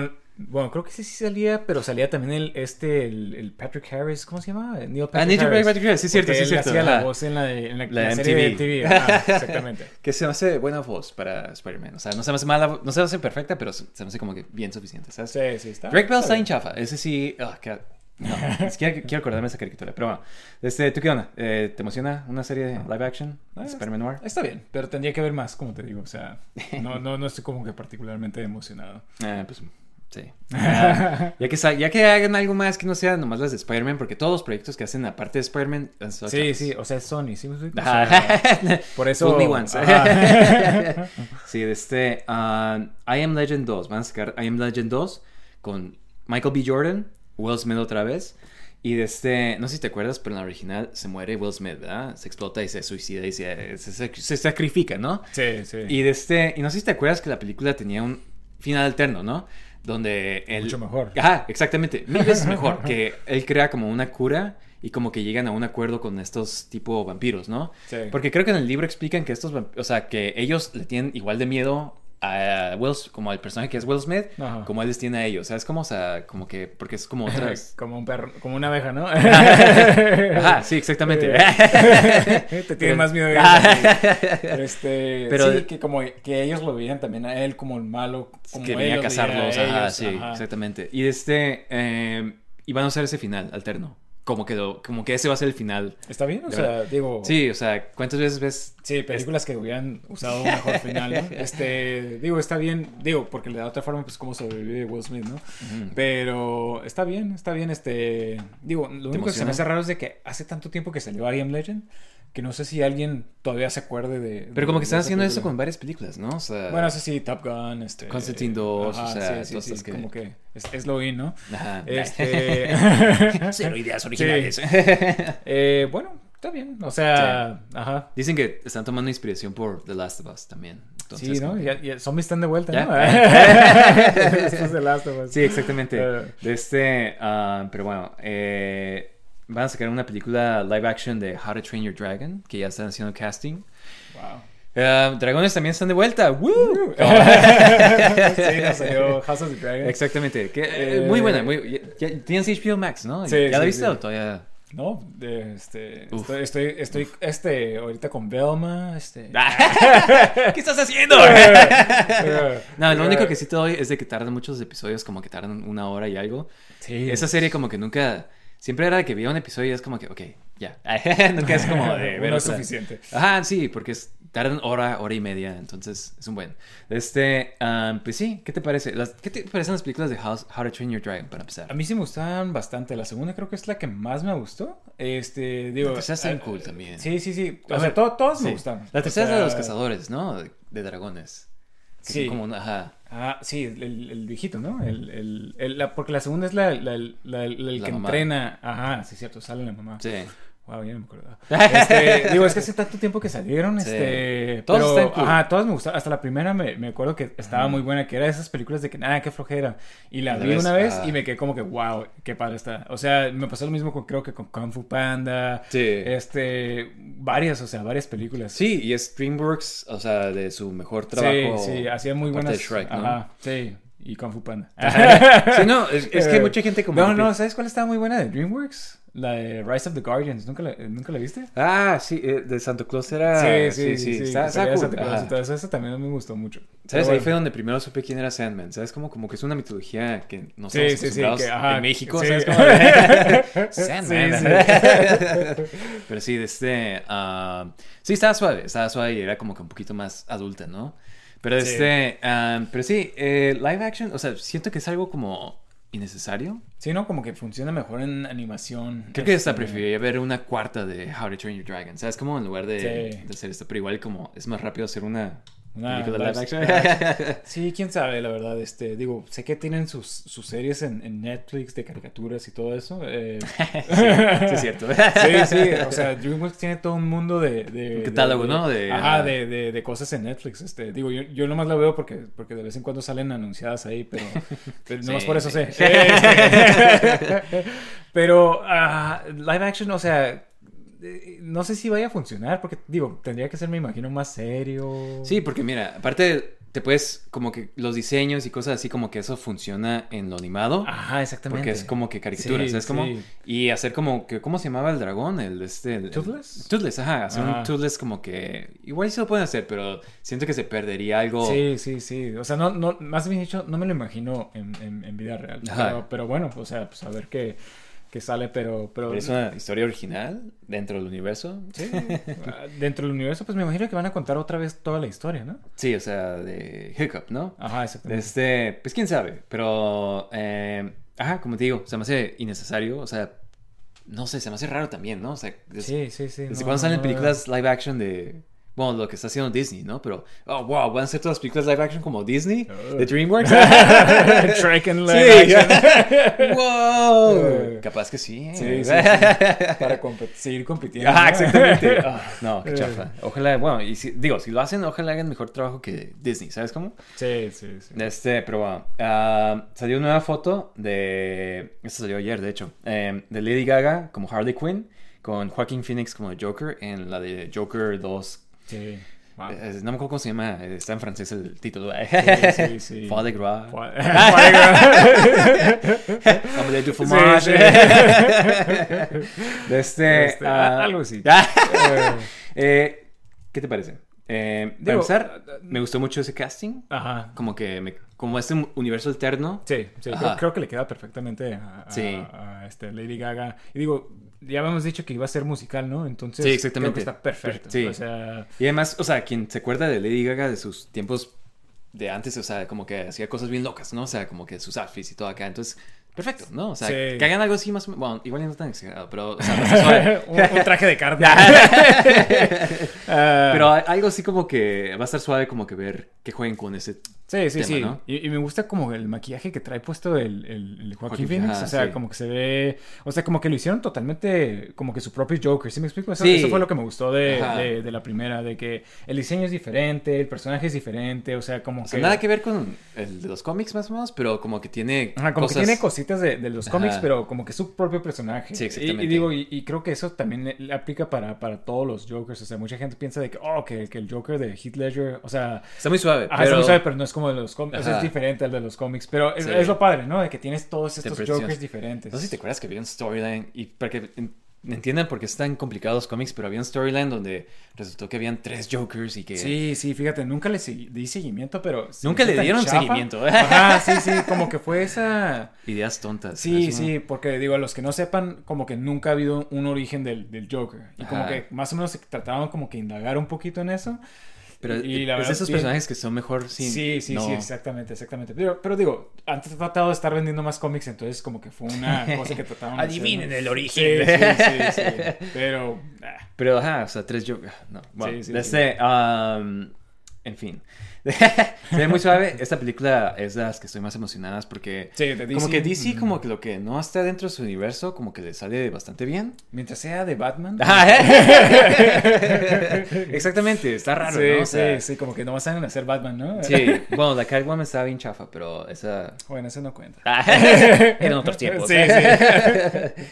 B: No, bueno, creo que ese sí salía, pero salía también el, este, el, el Patrick Harris, ¿cómo se llama? Neil Patrick
A: Ah,
B: Harris.
A: Patrick Harris, sí, cierto, sí,
B: él
A: cierto,
B: hacía la voz en la, en la,
A: La
B: la serie de.
A: MTV.
B: Ajá, exactamente.
A: Que se me hace buena voz para Spider-Man. O sea, no se me hace mala, no se me hace perfecta, pero se me hace como que bien suficiente, ¿sabes?
B: Sí, sí, está.
A: Drake Bell
B: está
A: en chafa. Ese sí. ah, que- no, ni siquiera quiero acordarme de esa caricatura. Pero bueno, este, ¿tú qué onda? Eh, ¿Te emociona una serie de live action?
B: Ah,
A: de Spider-Man Noir?
B: Está bien, pero tendría que ver más, como te digo. O sea, no, no, no estoy como que particularmente emocionado.
A: Eh, pues sí. Ah, ya, que, ya que hagan algo más que no sea nomás las de Spider-Man, porque todos los proyectos que hacen aparte de Spider-Man
B: Sí,
A: chafas.
B: sí, o sea, es Sony, ¿sí? O sea, por eso...
A: Me once.
B: Ajá.
A: sí, este. ah, I Am Legend 2. Van a sacar I Am Legend 2 con Michael B. Jordan, Will Smith otra vez. Y de este. No sé si te acuerdas, pero en la original se muere Will Smith, ¿verdad? Se explota y se suicida y se, se- sacrifica, ¿no?
B: Sí, sí.
A: Y de este. Y no sé si te acuerdas que la película tenía un final alterno, ¿no? Donde él.
B: Mucho mejor.
A: Ajá, exactamente. Mil veces mejor. que él crea como una cura y como que llegan a un acuerdo con estos tipo vampiros, ¿no?
B: Sí.
A: Porque creo que en el libro explican que estos o sea, que ellos le tienen igual de miedo a Will, como al personaje que es Will Smith,
B: Ajá.
A: como él les tiene a ellos. ¿Sabes cómo? O sea, como que, porque es como otras.
B: como un perro, como una abeja, ¿no?
A: Ajá, sí, exactamente.
B: Te tiene más miedo.
A: Pero-
B: este,
A: Pero-
B: sí, que como que ellos lo veían también a él como el malo, como
A: que venía a cazarlos,
B: a
A: ajá,
B: ellos,
A: sí,
B: ajá.
A: exactamente. Y este, eh, y van a usar ese final alterno. Como que, lo- como que ese va a ser el final.
B: Está bien, o sea,
A: verdad.
B: digo,
A: Sí, o sea, ¿cuántas veces ves?
B: sí, películas que hubieran usado un mejor final, ¿no? Este, digo, está bien, digo, porque de otra forma, pues, cómo sobrevive Will Smith, ¿no? Pero está bien, está bien, este, digo, lo único que se me hace raro es de que hace tanto tiempo que salió I Am Legend, que no sé si alguien todavía se acuerde de...
A: Pero como que están haciendo eso
B: película.
A: con varias películas, ¿no? O sea,
B: Bueno, eso sí, Top Gun, este...
A: Constantine 2, o sea,
B: sí, sí, sí,
A: que-
B: como que es, es lo in, ¿no?
A: Ajá.
B: Este...
A: Cero ideas originales.
B: eh, bueno, está bien, o sea, ajá.
A: Dicen que están tomando inspiración por The Last of Us también. Entonces,
B: sí, ¿no? Ya, ya, zombies están de vuelta. ¿no? Después de Last of Us.
A: Sí, exactamente. De este, ah, pero bueno, eh, van a sacar una película live action de How to Train Your Dragon, que ya están haciendo casting.
B: Wow.
A: Ah, dragones también están de vuelta. ¡Woo!
B: sí, nos salió House of the Dragon.
A: Exactamente. Que, eh,
B: Eh,
A: muy buena. Muy, ya- tienes HBO Max, ¿no?
B: Sí,
A: ¿Ya la
B: sí,
A: viste
B: sí.
A: o todavía?
B: No, este,
A: Uf.
B: estoy, estoy, estoy, este, ahorita con Velma, este.
A: ¿Qué estás haciendo?
B: Eh,
A: no, lo
B: eh,
A: único que sí te doy es de que tardan muchos episodios, como que tardan una hora y algo.
B: Sí.
A: Esa serie como que nunca... Siempre era de que veía un episodio y es como que, ok, ya. nunca es como de ver
B: Uno es suficiente.
A: Ajá, sí, porque es, tardan hora, hora y media, entonces es un buen. Este, ah, pues sí, ¿qué te parece? Las- ¿Qué te parecen las películas de House, How to Train Your Dragon para empezar?
B: A mí sí me gustan bastante. La segunda creo que es la que más me gustó. Este, digo.
A: La tercera está
B: eh,
A: cool también.
B: Sí, sí, sí. O
A: A
B: sea,
A: ver,
B: to- todas me gustan.
A: La
B: O
A: tercera es la de los cazadores, ¿no? De, de dragones. Que
B: Sí.
A: como una- ajá.
B: Ah, sí, el, el- viejito, ¿no? El, el, el- la- porque la segunda es la, la- la- el que
A: mamá.
B: entrena. Ajá, sí, cierto, sale la mamá.
A: Sí.
B: Wow, ya no me acuerdo. Este, digo, es que hace tanto tiempo que salieron,
A: Sí.
B: este...
A: Todas
B: pero,
A: están cool.
B: Ajá, todas me gustaron. Hasta la primera me, me acuerdo que estaba muy buena, que era de esas películas de que, nada, qué flojera. Y la
A: La
B: vi
A: ves,
B: una vez
A: ah.
B: y me quedé como que, wow, qué padre está. O sea, me pasó lo mismo con, creo que con Kung Fu Panda.
A: Sí.
B: Este, varias, o sea, varias películas.
A: Sí, y es DreamWorks, o sea, de su mejor trabajo.
B: Sí, sí, hacía muy buenas.
A: de Shrek, ¿no?
B: Ajá, sí. Y Kung Fu Panda.
A: Sí, no, es, es que mucha gente como.
B: No, no, ¿sabes cuál estaba muy buena de DreamWorks? La de Rise of the Guardians. ¿Nunca la, ¿nunca la viste?
A: Ah, sí, eh, de Santo Claus era.
B: sí, sí, sí.
A: Está cool,
B: Santa Claus y todo eso. Eso también me gustó mucho.
A: ¿Sabes? Ahí fue donde primero supe quién era Sandman. ¿Sabes? Como, como que es una mitología que no
B: Sí,
A: estamos
B: sí, sí,
A: acostumbrados
B: que, ajá,
A: en México.
B: sí.
A: ¿Sabes? Como de- Sandman.
B: Sí,
A: Pero sí, de este. ah, sí, estaba suave. Estaba suave y era como que un poquito más adulta, ¿no? Pero
B: Sí.
A: este. ah, pero sí, eh, live action, o sea, siento que es algo como innecesario.
B: Sí, ¿no? Como que funciona mejor en animación.
A: Creo que hasta
B: Este,
A: preferiría ver una cuarta de How to Train Your Dragon. ¿Sabes? Como en lugar de,
B: Sí.
A: de hacer esto. Pero igual como es más rápido hacer una, Película live
B: live
A: action.
B: Sí, quién sabe, la verdad. Este, digo, sé que tienen sus, sus series en, en Netflix de caricaturas y todo eso. eh,
A: sí, es cierto.
B: Sí, sí, o sea, DreamWorks tiene todo un mundo de... de
A: Un catálogo,
B: de-
A: ¿no? De-
B: ajá, de, de, de cosas en Netflix. Este, digo, yo, yo nomás lo veo porque, porque de vez en cuando salen anunciadas ahí, pero, pero nomás
A: Sí,
B: por eso
A: sí.
B: sé. pero ah, live action, o sea, eh, no sé si vaya a funcionar porque, digo, tendría que ser, me imagino, más serio.
A: Sí, porque mira, aparte te puedes, como que los diseños y cosas así, como que eso funciona en lo animado.
B: Ajá, exactamente.
A: Porque es como que caricaturas,
B: Sí,
A: ¿sabes cómo?
B: sí.
A: Y hacer como que, ¿cómo se llamaba el dragón? El este. el-
B: ¿Toothless?
A: Toothless, ajá. Hacer
B: Ajá.
A: un Toothless como que. Igual sí lo pueden hacer, pero siento que se perdería algo.
B: Sí, sí, sí. O sea, no, no, más bien dicho, no me lo imagino en, en, en vida real.
A: Ajá.
B: Pero, pero bueno, o sea, pues a ver qué, qué sale, pero... pero
A: Es una historia original dentro del universo.
B: Sí, ah, dentro del universo, pues me imagino que van a contar otra vez toda la historia, ¿no?
A: Sí, o sea, de Hiccup, ¿no?
B: Ajá, exactamente.
A: Este, pues quién sabe, pero, eh, ajá, como te digo, se me hace innecesario, o sea, no sé, se me hace raro también, ¿no? O sea,
B: Sí, sí, sí.
A: desde
B: no,
A: cuando salen
B: no,
A: películas live action de, bueno, lo que está haciendo Disney, ¿no? Pero, oh, wow, van a ser todas las películas live action como Disney, de DreamWorks.
B: En
A: Sí.
B: live action.
A: wow. Capaz que sí.
B: Sí, sí, sí. Para seguir compitiendo.
A: Ajá, exactamente. Ah, no, qué chafa. Ojalá, bueno, y si, digo, si lo hacen, ojalá hagan mejor trabajo que Disney, ¿sabes cómo?
B: Sí, sí, sí.
A: Este, pero bueno, ah, salió una nueva foto de. Esta salió ayer, de hecho. eh, de Lady Gaga como Harley Quinn, con Joaquin Phoenix como Joker en la de Joker 2.
B: Sí. Wow.
A: Eh, no me acuerdo cómo se llama, eh, está en francés el título.
B: sí, sí.
A: Foie de gras.
B: Fue-
A: Omelette du fromage.
B: Sí,
A: De este.
B: Este,
A: ah,
B: algo así.
A: eh, ¿Qué te parece? Eh, para
B: Digo,
A: empezar,
B: ah, ah,
A: me gustó mucho ese casting.
B: Ajá.
A: Como que me, como este universo alterno.
B: Sí, sí, creo, creo que le queda perfectamente a, a-
A: Sí.
B: a, este, Lady Gaga. Y digo, ya habíamos dicho que iba a ser musical, ¿no? Entonces,
A: Sí, exactamente.
B: creo que está perfecto.
A: Sí.
B: O sea,
A: Y además, o sea, quien se acuerda de Lady Gaga de sus tiempos de antes, o sea, como que hacía cosas bien locas, ¿no? O sea, como que sus outfits y todo acá. Entonces, perfecto, ¿no? O sea,
B: Sí.
A: que hagan algo así más o menos. Bueno, igual no tan exagerado, pero, o sea,
B: un, un traje de carne. Ah,
A: Pero algo así como que va a estar suave, como que ver que jueguen con ese.
B: Sí, sí,
A: tema,
B: sí.
A: ¿no?
B: Y, y me gusta como el maquillaje que trae puesto el, el, Joaquin, Phoenix. o sea,
A: sí.
B: como que se ve. O sea, como que lo hicieron totalmente como que su propio Joker. ¿Sí me explico? Eso,
A: Sí.
B: eso fue lo que me gustó de,
A: Ajá.
B: de, de la primera. De que el diseño es diferente, el personaje es diferente. O sea, como
A: O sea,
B: que.
A: nada que ver con el de los cómics más o menos, pero como que tiene.
B: Ajá, como
A: cosas-
B: que tiene cositas de, de los cómics,
A: Ajá.
B: pero como que su propio personaje.
A: Sí, exactamente.
B: Y, digo, y, y creo que eso también le- le aplica para, para todos los Jokers. O sea, mucha gente piensa de que, oh, que, que el Joker de Heath Ledger, o sea,
A: Está muy suave.
B: Ajá,
A: pero...
B: está muy suave, pero no es como de los cómics. Es diferente al de los cómics. Pero es,
A: Sí.
B: es lo padre, ¿no? De que tienes todos estos. Jokers diferentes.
A: No sé si te acuerdas que había un storyline y para que en- entiendan por qué están complicados los cómics, pero había un storyline donde resultó que habían tres Jokers y que
B: Sí, sí, fíjate, nunca le di seguimiento, pero...
A: Nunca le dieron
B: chafa.
A: seguimiento.
B: Ajá, sí, sí, como que fue esa...
A: ideas tontas.
B: Sí, sí, porque digo, a los que no sepan, como que nunca ha habido un origen del, del Joker. Y como
A: Ajá.
B: que más o menos se trataban como que indagar un poquito en eso.
A: Pero
B: Y
A: es
B: la
A: de
B: verdad,
A: esos
B: sí.
A: personajes que son mejor sin.
B: Sí, sí,
A: no.
B: sí, exactamente, exactamente. Pero, pero digo, antes he tratado de estar vendiendo más cómics, entonces como que fue una cosa que trataban de hacer,
A: Adivinen
B: ¿no?
A: el origen.
B: sí, sí, sí. Pero... ah,
A: Pero ajá, o sea, tres Jokers. No, bueno,
B: Sí, sí,
A: de
B: sí.
A: este, um, En fin. Se ve muy suave. Esta película es de las que estoy más emocionadas porque...
B: Sí, de
A: Como
B: DC.
A: que DC,
B: Mm.
A: como que lo que no está dentro de su universo, como que le sale bastante bien.
B: Mientras sea de Batman.
A: Exactamente, está raro,
B: sí,
A: ¿no? O sea,
B: sí, sí, como que no a hacer Batman, ¿no?
A: Sí, bueno, la Catwoman estaba bien chafa, pero esa...
B: Bueno, eso no cuenta.
A: Eran otros tiempos.
B: Sí, sí.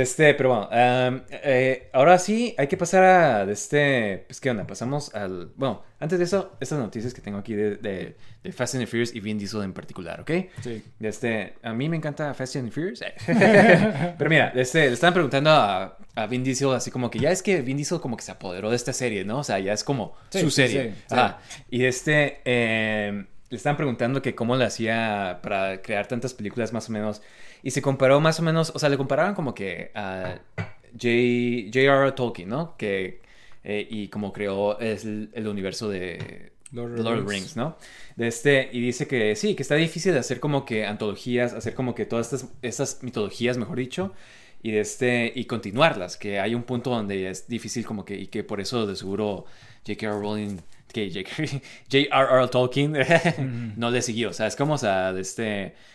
A: Este, pero bueno, um, eh, ahora sí hay que pasar a, de este, pues qué onda, pasamos al, bueno, antes de eso, estas noticias que tengo aquí de, de, de Fast and the Furious y Vin Diesel en particular, ¿ok?
B: Sí.
A: De este, a mí me encanta Fast and the Furious, pero mira, de este, le estaban preguntando a, a Vin Diesel así como que ya es que Vin Diesel como que se apoderó de esta serie, ¿no? O sea, ya es como
B: Sí,
A: su serie.
B: sí, sí.
A: Ajá. Y de este, eh, le estaban preguntando que cómo le hacía para crear tantas películas más o menos. Y se comparó más o menos, o sea, le comparaban como que a J.R.R. Tolkien, ¿no? Que, eh, y como creó el, el universo de
B: Lord
A: Lord of the
B: Rings.
A: Rings, ¿no? De este, y dice que sí, que está difícil de hacer como que antologías, hacer como que todas estas, estas mitologías, mejor dicho, y de este, y continuarlas, que hay un punto donde es difícil como que, y que por eso de seguro J.K.R. Rowling, que J.K. J.R.R. Tolkien no le siguió, o sea, es como, o sea, de este...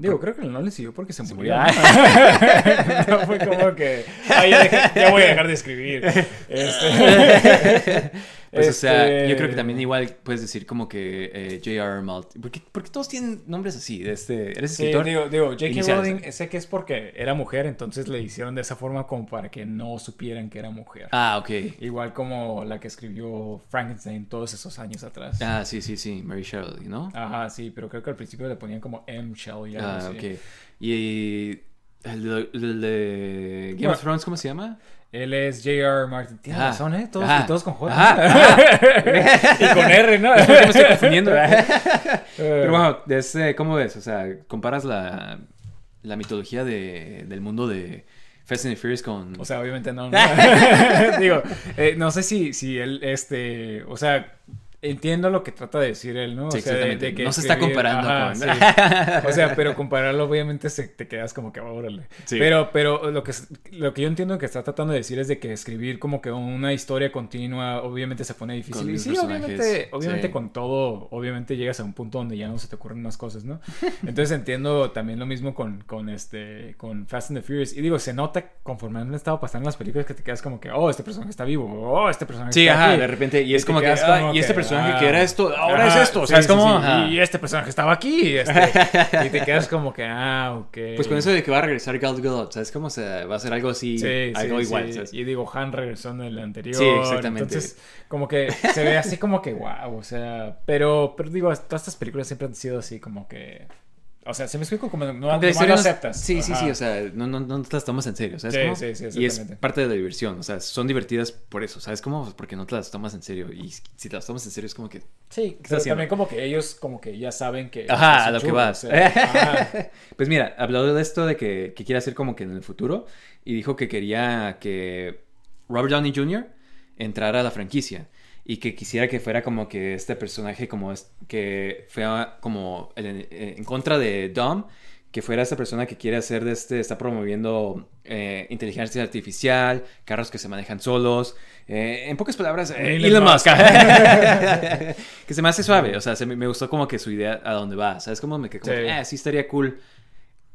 B: Digo, creo que no le siguió porque se, murió. no fue como que. Ah, ya, dejé- ya voy a dejar de escribir. Este-
A: Pues, o sea,
B: Este-
A: yo creo que también igual puedes decir como que eh, J.R. Malt. ¿Por qué, por qué todos tienen nombres así? De este, ¿Eres
B: Sí,
A: escritor?
B: digo, digo J.K. Rowling, sé que es porque era mujer, entonces le hicieron de esa forma como para que no supieran que era mujer.
A: Ah, ok.
B: Igual como la que escribió Frankenstein todos esos años atrás.
A: Ah, sí, sí, sí. Mary Shelley, ¿no?
B: Ajá, sí, pero creo que al principio le ponían como M. Shelley.
A: Ah,
B: así.
A: ok. Y el de, el de Game
B: Bueno.
A: of Thrones, ¿cómo se llama?
B: Él es J.R. Martin. Tienes
A: Ajá.
B: razón, ¿eh? Todos,
A: Ajá.
B: y todos con J.
A: Ajá,
B: y con R, ¿no?
A: ¿Por qué me estoy confundiendo?
B: Eh,
A: Pero bueno, ese, ¿cómo ves? O sea, comparas la, la mitología de, del mundo de Fast and Furious con...
B: O sea, obviamente no. no. Digo, eh, no sé si, si él, este, o sea, entiendo lo que trata de decir él, ¿no? O
A: Sí,
B: sea, de-
A: exactamente.
B: de que
A: No se está comparando
B: Ajá,
A: con-
B: sí. O sea, pero compararlo obviamente se, te quedas como que, órale.
A: Sí.
B: Pero, pero lo que, lo que yo entiendo que está tratando de decir es de que escribir como que una historia continua obviamente se pone difícil.
A: Con
B: Y sí, obviamente, obviamente
A: sí.
B: con todo, obviamente llegas a un punto donde ya no se te ocurren más cosas, ¿no? Entonces entiendo también lo mismo con, con este, con Fast and the Furious. Y digo, se nota conforme han estado pasando las películas que te quedas como que, oh, este personaje está vivo, oh, este personaje
A: Sí,
B: está
A: ajá,
B: aquí.
A: de repente, y es
B: te
A: como que, ah,
B: como
A: y este
B: que,
A: personaje
B: ah,
A: que era esto, ahora
B: ajá,
A: es esto, o sea,
B: sí,
A: es
B: sí. Y este personaje estaba aquí, este, y te quedas como que, ah, ok.
A: Pues con eso de que va a regresar Gal Gadot, ¿sabes cómo se va a ser algo así,
B: Sí,
A: algo
B: sí,
A: igual,
B: sí.
A: ¿sabes?
B: Y digo, Han regresó en el anterior.
A: Sí, exactamente.
B: Entonces, como que se ve así como que wow, o sea, pero, pero digo, todas estas películas siempre han sido así como que, o sea, se me explico como no, aceptas.
A: Sí, sí,
B: Ajá.
A: sí, o sea, no, no, no te las tomas en serio, ¿sabes?
B: Sí,
A: cómo?
B: sí, sí,
A: y es parte de la diversión, o sea, son divertidas por eso, ¿sabes cómo? Pues Porque no te las tomas en serio y si te las tomas en serio es como que...
B: Sí, pero también como que ellos como que ya saben que...
A: Ajá, a lo que vas.
B: o sea, ajá.
A: pues mira, habló de esto de que, que quiere hacer como que en el futuro y dijo que quería que Robert Downey Jr. entrara a la franquicia y que quisiera que fuera como que este personaje como es, que fuera como en, en contra de Dom, que fuera esta persona que quiere hacer de este, está promoviendo eh, inteligencia artificial, carros que se manejan solos, eh, en pocas palabras, eh,
B: Elon Musk.
A: Que se me hace suave, o sea, se me, me gustó como que su idea a dónde va, ¿sabes? Como me quedé como,
B: Sí.
A: que, eh, sí estaría cool.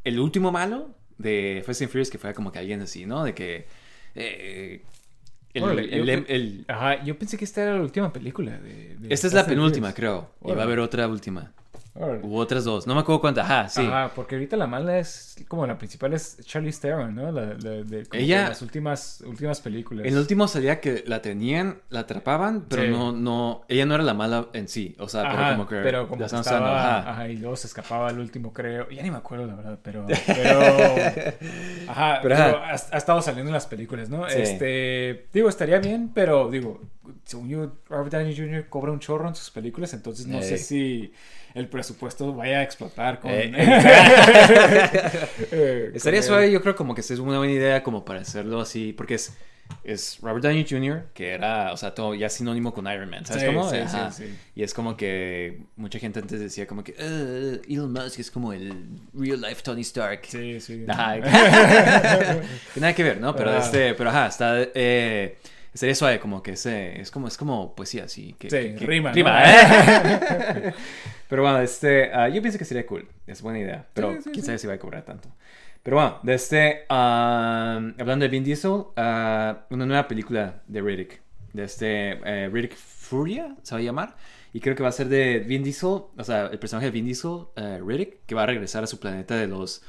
A: El último malo de Fast and Furious que fuera como que alguien así, ¿no? De que... eh, el,
B: Órale,
A: el-
B: yo-
A: el-
B: Ajá, yo pensé que esta era la última película de... de
A: esta es la penúltima, creo. Y va a haber otra última. U otras dos. No me acuerdo cuántas. Ajá, sí.
B: Ajá, porque ahorita la mala es como la principal es Charlize Theron, ¿no? La, la- de
A: Ella-
B: que las últimas últimas películas.
A: En el último salía que la tenían, la atrapaban, pero
B: Sí.
A: no, no, ella no era la mala en sí, o sea, pero como que
B: pero como
A: la
B: que
A: están
B: estaba,
A: ajá.
B: ajá, y luego se escapaba al último, creo. Ya ni me acuerdo, la verdad, pero. Pero. ajá,
A: Pero,
B: ha, ha estado saliendo en las películas, ¿no?
A: Sí.
B: Este. Digo, estaría bien, pero digo, según yo, Robert Downey Jr. cobra un chorro en sus películas, entonces no sé si el presupuesto vaya a explotar con.
A: Eh,
B: Eh,
A: Estaría
B: con
A: suave, yo creo como que es una buena idea como para hacerlo así, porque es, es Robert Downey Jr., que era, o sea, todo ya sinónimo con Iron Man, ¿sabes
B: Sí,
A: cómo?
B: sí, sí.
A: Y es como que mucha gente antes decía como que "Uh, Elon Musk es como el real life Tony Stark.
B: Sí, sí.
A: Nada que ver, ¿no? Pero,
B: Ajá.
A: este, pero ajá, está... eh, estaría suave, como que ese, es como, es como poesía, así. Que,
B: Sí,
A: que-
B: rima, ¿no?
A: Rima, ¿eh? pero bueno, este, ah, yo pienso que sería cool, es buena idea, pero
B: Sí, sí,
A: quién sabe si va a cobrar tanto. Pero bueno, de este, ah, hablando de Vin Diesel, ah, una nueva película de Riddick, de este, eh, Riddick Furia, se va a llamar. Y creo que va a ser de Vin Diesel, o sea, el personaje de Vin Diesel, eh, Riddick, que va a regresar a su planeta de los...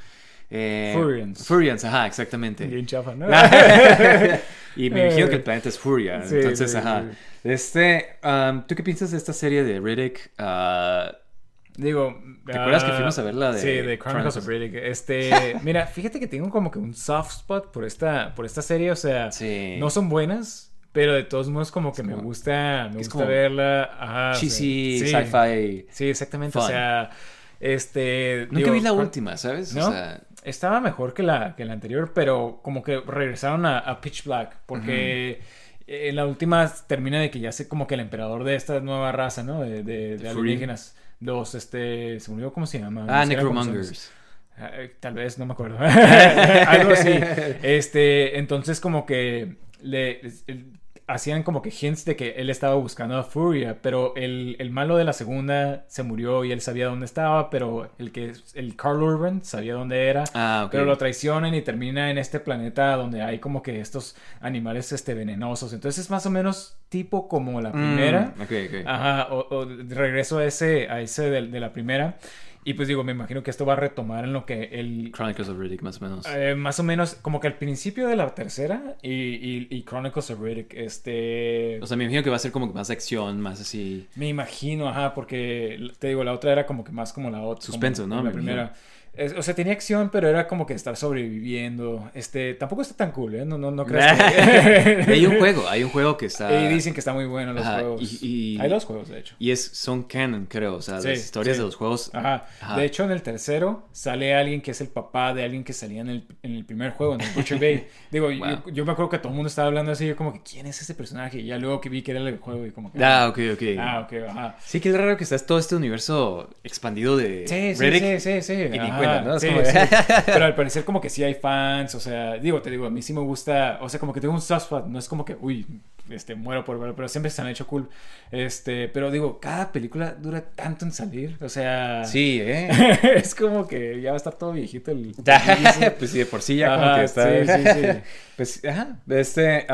A: eh,
B: Furians.
A: Furians, ajá, exactamente.
B: Bien chafa, ¿no?
A: y me imagino que el planeta es Furia.
B: Sí,
A: entonces,
B: sí,
A: ajá.
B: sí.
A: Este, um, ¿tú qué piensas de esta serie de Riddick? Ah,
B: Digo,
A: ¿Te acuerdas que
B: ah,
A: fuimos a ver la de
B: Sí, de Chronicles of Riddick. Este, mira, fíjate que tengo como que un soft spot por esta, por esta serie, o sea, no son buenas, pero de todos modos como que me gusta, me gusta verla, ajá,
A: cheesy, sci-fi.
B: Sí, exactamente, o sea, este,
A: Nunca
B: digo,
A: vi la última, ¿sabes?
B: ¿No?
A: O sea,
B: Estaba mejor que la, que la anterior, pero como que regresaron a, a Pitch Black, porque en la última termina de que ya sé como que el emperador de esta nueva raza, ¿no? De, de, de alienígenas. Los, este, se olvidó cómo se llama.
A: ah. Necromongers.
B: Ah, eh, Tal vez, no me acuerdo. Algo así. Este, entonces como que le hacían como que hints de que él estaba buscando a Furia, pero el, el malo de la segunda se murió y él sabía dónde estaba, pero el que el Carl Urban sabía dónde era.
A: Ah, ok.
B: Pero lo traicionan y termina en este planeta donde hay como que estos animales este, venenosos. Entonces es más o menos tipo como la
A: Mm,
B: primera.
A: ok, ok.
B: Ajá, o, o regreso a ese, a ese de, de la primera. Y pues digo, me imagino que esto va a retomar en lo que el...
A: Chronicles of Riddick, más o menos.
B: eh, más o menos como que al principio de la tercera y, y, y Chronicles of Riddick, este...
A: O sea, me imagino que va a ser como que más acción, más así.
B: Me imagino, ajá, porque te digo, la otra era como que más como la otra.
A: Suspenso,
B: como
A: ¿no?
B: La
A: Me
B: primera. Es- o sea, tenía acción, pero era como que estar sobreviviendo. Este, tampoco está tan cool, ¿eh? No, no, no creas que...
A: hay un juego, hay un juego que está.
B: Y dicen que está muy bueno los
A: Ajá,
B: juegos.
A: y- y-
B: Hay dos juegos, de hecho.
A: Y es, son canon, creo. O sea,
B: Sí,
A: las historias
B: sí.
A: de los juegos.
B: Ajá.
A: Ajá.
B: De hecho, en el tercero sale alguien que es el papá de alguien que salía en el, en el primer juego, en el Butcher Bay. Digo, yo-
A: Wow.
B: yo, me acuerdo que todo el mundo estaba hablando así, yo como que, ¿quién es ese personaje? Y ya luego que vi que era el juego y como que...
A: Ah, ok, ok.
B: Ah, ok, ajá.
A: Sí, que es raro que está todo este universo expandido de
B: Sí, sí, sí, sí, sí.
A: y ni
B: ajá,
A: cuenta, ¿no? Es
B: sí,
A: como-
B: sí. Pero al parecer como que sí hay fans, o sea, digo, te digo, a mí sí me gusta, o sea, como que tengo un soft no es como que, uy, este, muero por verlo, pero siempre se han hecho cool. Este, pero digo, cada película dura tanto en salir, o sea...
A: Sí, ¿eh?
B: es como que ya va a estar todo viejito el...
A: pues sí, de por sí ya como que está.
B: sí, sí, sí.
A: pues, ajá. Este,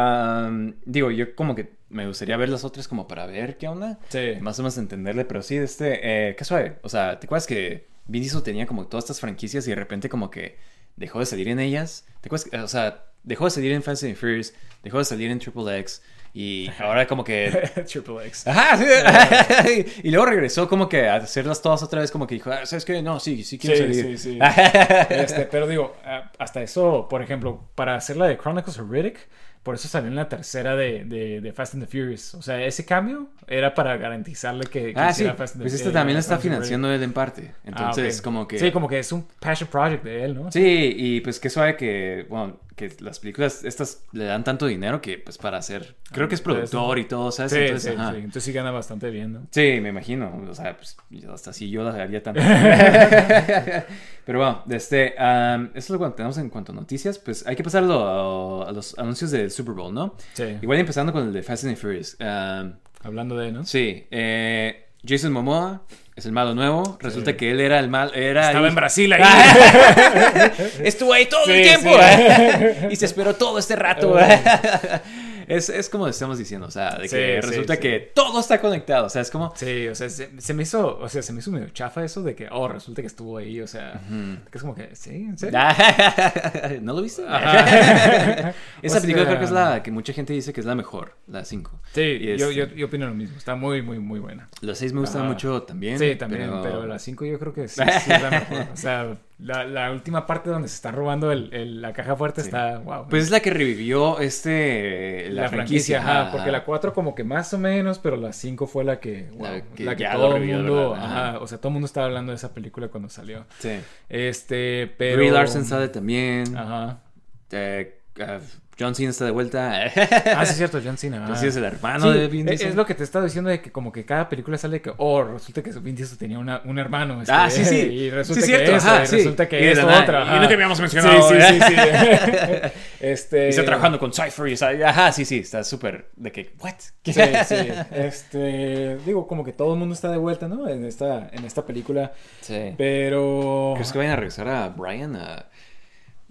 A: digo, yo como que me gustaría ver las otras como para ver qué onda.
B: Sí.
A: Más o menos entenderle, pero sí, este, eh, qué suave. O sea, ¿te acuerdas que Vin Diesel tenía como todas estas franquicias y de repente como que dejó de salir en ellas? ¿Te acuerdas? que- o sea, dejó de salir en Fast and Furious, dejó de salir en Triple X y ahora como que
B: Triple X.
A: Ajá, sí. y luego regresó como que a hacerlas todas otra vez, como que dijo, ah, ¿sabes qué? No, sí, sí quiero
B: Sí,
A: salir.
B: sí, sí. Este, pero digo, hasta eso, por ejemplo, para hacer la de Chronicles of Riddick, por eso salió en la tercera de, de, de Fast and the Furious. O sea, ese cambio era para garantizarle que, que
A: Ah, sí.
B: Fast and the
A: Pues este
B: Furious.
A: también lo está financiando él en parte.
B: Ah,
A: Entonces, como que...
B: Sí, como que es un passion project de él, ¿no?
A: Sí, y pues qué suave que, bueno, que las películas estas le dan tanto dinero que pues para hacer... Creo que es productor y todo, ¿sabes?
B: Sí,
A: Entonces,
B: sí,
A: ajá.
B: sí. Entonces sí gana bastante bien, ¿no?
A: Sí, me imagino. O sea, pues hasta así yo las haría tanto. Pero bueno, este, eso es lo que tenemos en cuanto a noticias. Pues hay que pasarlo a, a los anuncios del Super Bowl, ¿no?
B: Sí.
A: Igual empezando con el de Fast and Furious.
B: Hablando de, ¿no?
A: sí, eh, Jason Momoa es el malo nuevo. Resulta que él era el mal... Era
B: Estaba
A: el-
B: en Brasil ahí.
A: Estuvo ahí todo el tiempo.
B: sí.
A: y se esperó todo este rato. es, es como estamos diciendo, o sea, de que
B: Sí,
A: resulta
B: sí.
A: que todo está conectado. O sea, es como...
B: Sí, o sea, se, se me hizo, o sea, se me hizo medio chafa eso de que, oh, resulta que estuvo ahí, o sea, que es como que, sí, en serio.
A: ¿No lo viste? Esa
B: O
A: película creo que es la que mucha gente dice que es la mejor, la 5.
B: Sí, yo, yo, yo opino lo mismo, está muy, muy, muy buena.
A: Los 6 me gustan
B: Ajá.
A: mucho también.
B: Sí, también, pero, la 5 yo creo que sí es la mejor. O sea, la, la última parte donde se está robando el, el- la caja fuerte está, wow.
A: Pues es la que revivió este la,
B: la,
A: franquicia,
B: franquicia, ajá,
A: ajá.
B: porque la 4 como que más o menos, pero la 5 fue la que, wow,
A: La
B: la
A: que
B: todo el mundo.
A: Ajá.
B: ajá, o sea, todo el mundo estaba hablando de esa película cuando salió.
A: Sí.
B: Este, pero...
A: Brie Larson sale también.
B: Ajá.
A: Eh, eh, John Cena está de vuelta.
B: Ah, sí es cierto, John Cena.
A: Pues
B: ah.
A: es el hermano
B: Sí,
A: de Vin
B: es-
A: Diesel.
B: Es lo que te estaba diciendo de que como que cada película sale que, oh, resulta que Vin Diesel tenía una- un hermano. este,
A: Ah, sí, sí.
B: Y resulta
A: Sí,
B: que
A: cierto,
B: eso,
A: ajá,
B: y
A: sí.
B: resulta que
A: nada,
B: otra.
A: y no te habíamos mencionado,
B: Sí, sí,
A: ¿eh?
B: sí, sí. Este...
A: Y está trabajando con Cypher y está, ajá, sí, sí, está súper de que, ¿what?
B: Sí, sí. Este, digo, como que todo el mundo está de vuelta, ¿no? En esta, en esta película.
A: Sí.
B: Pero.
A: ¿Crees que vayan a regresar a Brian? A,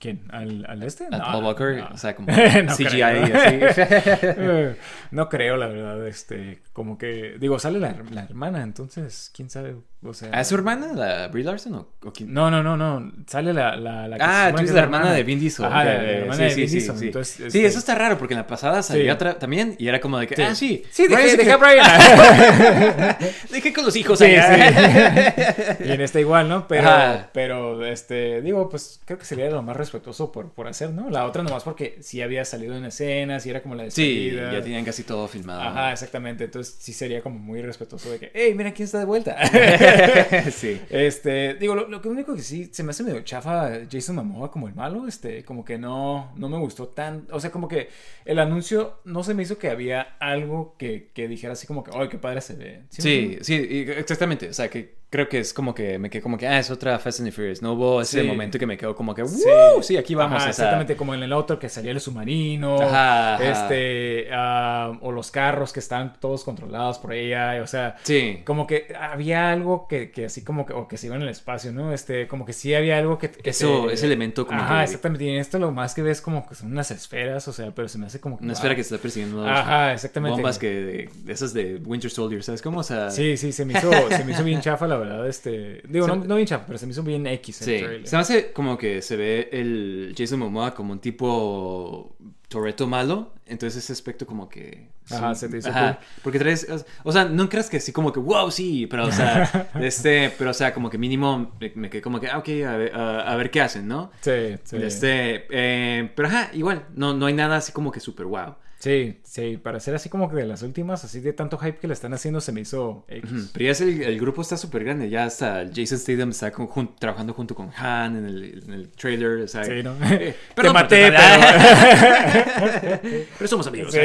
B: ¿Quién? ¿Al, al este?
A: a
B: No,
A: Paul Walker?
B: no.
A: O sea, como
B: No
A: CGI
B: creo.
A: así.
B: No creo, la verdad. Este, como que. Digo, sale la, la hermana, entonces, quién sabe. O sea.
A: ¿Ah, ¿Es su hermana, la Brie Larson? ¿O, o quién?
B: No, no, no, no. Sale la. la, la que se
A: Ah, tú
B: que
A: dices
B: es
A: la hermana de Vin Diesel.
B: La, hermana
A: sí,
B: de
A: sí,
B: Vin
A: sí,
B: Diesel.
A: sí.
B: Entonces,
A: Sí,
B: este,
A: eso está raro porque en la pasada salió
B: Sí.
A: otra también y era como de que,
B: Sí.
A: ah, sí.
B: Sí, dejé, a Brian.
A: Dejé con los hijos
B: Sí,
A: allá.
B: sí. y en esta igual, ¿no? Pero,
A: Ajá.
B: pero, este, digo, pues creo que sería lo más respetuoso por, por hacer, ¿no? La otra nomás porque sí había salido en escenas y era como la
A: Sí,
B: despedida.
A: ya tenían casi todo filmado.
B: Ajá, exactamente. Entonces sí sería como muy respetuoso de que, hey, mira quién está de vuelta.
A: sí.
B: Este, digo, lo, lo único que sí se me hace medio chafa Jason Momoa como el malo, este, como que no, no me gustó tan, o sea, como que el anuncio no se me hizo que había algo que, que dijera así como que, ay, qué padre se ve.
A: Sí, sí, exactamente. O sea, que creo que es como que me quedé como que, ah, es otra Fast and the Furious. No hubo ese
B: Sí.
A: momento que me quedo como que,
B: Sí.
A: ¡Woo! Sí, aquí vamos.
B: Ajá, exactamente como en el otro que salía el submarino,
A: Ajá, ajá.
B: este, ah, o los carros que están todos controlados por ella, o sea,
A: Sí.
B: como que había algo que, que así como que, o que se iba en el espacio, ¿no? Este, como que sí había algo que... que
A: Eso,
B: te-
A: ese elemento como
B: Ajá,
A: que-
B: exactamente, y en esto lo más que ves como que son unas esferas, o sea, pero se me hace como que...
A: Una
B: wow.
A: esfera que se está persiguiendo.
B: Ajá, exactamente.
A: Bombas que, de, de esas de Winter Soldier, ¿sabes cómo? O sea,
B: Sí, sí, se me hizo, se me hizo bien chafa, la verdad, este... Digo,
A: Se-
B: no, no bien chafa, pero se me hizo bien X el
A: Sí,
B: trailer.
A: se me hace como que se ve el Jason Momoa como un tipo Toreto malo, entonces ese aspecto como que...
B: Ajá,
A: sí,
B: se te hizo
A: ajá,
B: cool.
A: Porque traes... O sea, no creas que así como que, wow, sí, pero o sea, este, pero o sea, como que mínimo me, me quedé como que, ah, ok, a ver, a- a ver qué hacen, ¿no?
B: Sí, sí.
A: Este, eh, pero ajá, igual, no, no hay nada así como que súper wow.
B: Sí, sí, para ser así como que de las últimas, así de tanto hype que le están haciendo, se me hizo X.
A: Pero ya es el, el grupo está súper grande, ya hasta Jason Statham está con- jun- trabajando junto con Han en el, en el trailer, o sea,
B: Sí, ¿no?
A: eh,
B: Te maté,
A: pero-
B: pero...
A: Pero somos amigos.
B: Sí.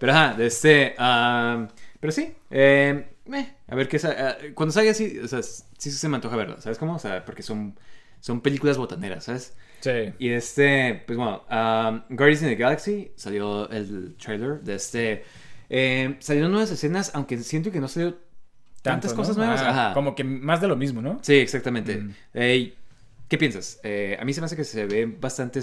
A: pero ajá, este. ah, pero sí. eh, eh, a ver qué. ah, cuando salga así, o sea, sí se me antoja verlo, ¿sabes cómo? O sea, porque son, son películas botaneras, ¿sabes?
B: Sí.
A: Y este, pues bueno, um, Guardians of the Galaxy salió el trailer de este. Eh, salieron nuevas escenas, aunque siento que no salió tantas
B: Tanto,
A: cosas
B: ¿no?
A: nuevas.
B: Ajá,
A: Ajá.
B: Como que más de lo mismo, ¿no?
A: Sí, exactamente.
B: Mm.
A: Eh, ¿Qué piensas? Eh, a mí se me hace que se ve bastante.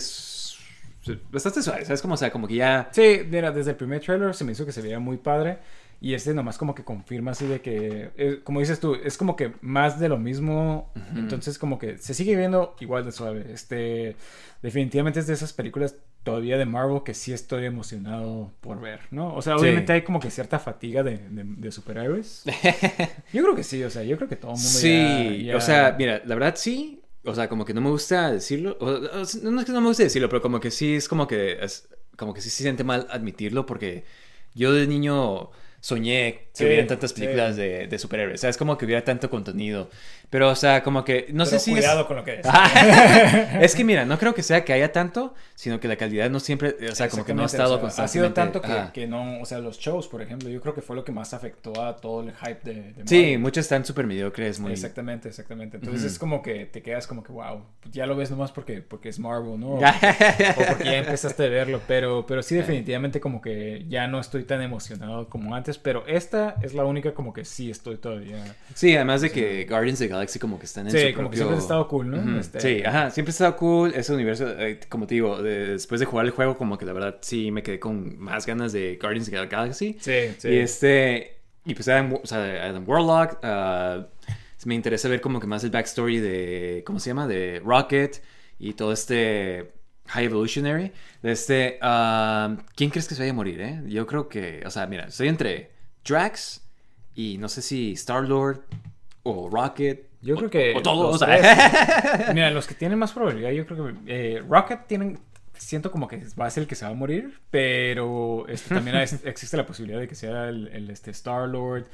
A: Bastante suave, ¿sabes? Como, o sea, como que ya.
B: Sí, mira, desde el primer trailer se me hizo que se veía muy padre. Y este nomás como que confirma así de que, eh, como dices tú, es como que más de lo mismo. Entonces como que se sigue viendo igual de suave. Este, definitivamente es de esas películas todavía de Marvel que sí estoy emocionado por ver, ¿no? O sea,
A: Sí.
B: obviamente hay como que cierta fatiga de, de, de superhéroes. Yo creo que sí, o sea, yo creo que todo el mundo
A: Sí,
B: ya- ya-
A: o sea, mira, la verdad sí. O sea, como que no me gusta decirlo. o- o- no es que no me guste decirlo, pero como que sí es como que. es- como que sí se siente mal admitirlo porque yo de niño soñé
B: Sí,
A: hubieran tantas
B: sí.
A: películas de, de superhéroes. O sea, es como que hubiera tanto contenido. Pero, o sea, como que. No
B: Pero
A: sé si.
B: cuidado
A: es...
B: con lo que es.
A: es que mira, no creo que sea que haya tanto, sino que la calidad no siempre. O sea, como que no ha estado
B: o sea, Ha sido
A: constantemente.
B: tanto que, que no, o sea, los shows, por ejemplo, yo creo que fue lo que más afectó a todo el hype de, de
A: Sí, muchos están súper mediocres, muy.
B: Exactamente, exactamente. Entonces
A: Ujú.
B: es como que te quedas como que, wow, ya lo ves nomás porque, porque es Marvel, ¿no? O o porque ya empezaste a verlo, pero, pero sí definitivamente como que ya no estoy tan emocionado como antes, pero esta es la única como que sí estoy todavía.
A: Sí, además de que Guardians of the Galaxy como que están en
B: Sí,
A: su
B: como que
A: propio-
B: siempre ha estado cool, ¿no? Este-
A: Sí, ajá, siempre ha estado cool ese universo, eh, como te digo, de- después de jugar el juego como que la verdad sí me quedé con más ganas de Guardians of the Galaxy.
B: Sí, sí.
A: Y este, y pues Adam, o sea, Adam Warlock, ah, me interesa ver como que más el backstory de, ¿cómo se llama? De Rocket y todo este High Evolutionary. De este, ah, ¿quién crees que se vaya a morir, eh? Yo creo que, o sea, mira, estoy entre Drax y no sé si Star-Lord o Rocket.
B: Yo
A: o-
B: creo que
A: O todo,
B: los
A: o sea.
B: Mira, los que tienen más probabilidad, yo creo que eh, Rocket tienen. Siento como que va a ser el que se va a morir, pero este, también existe la posibilidad de que sea el, el, este, Star-Lord,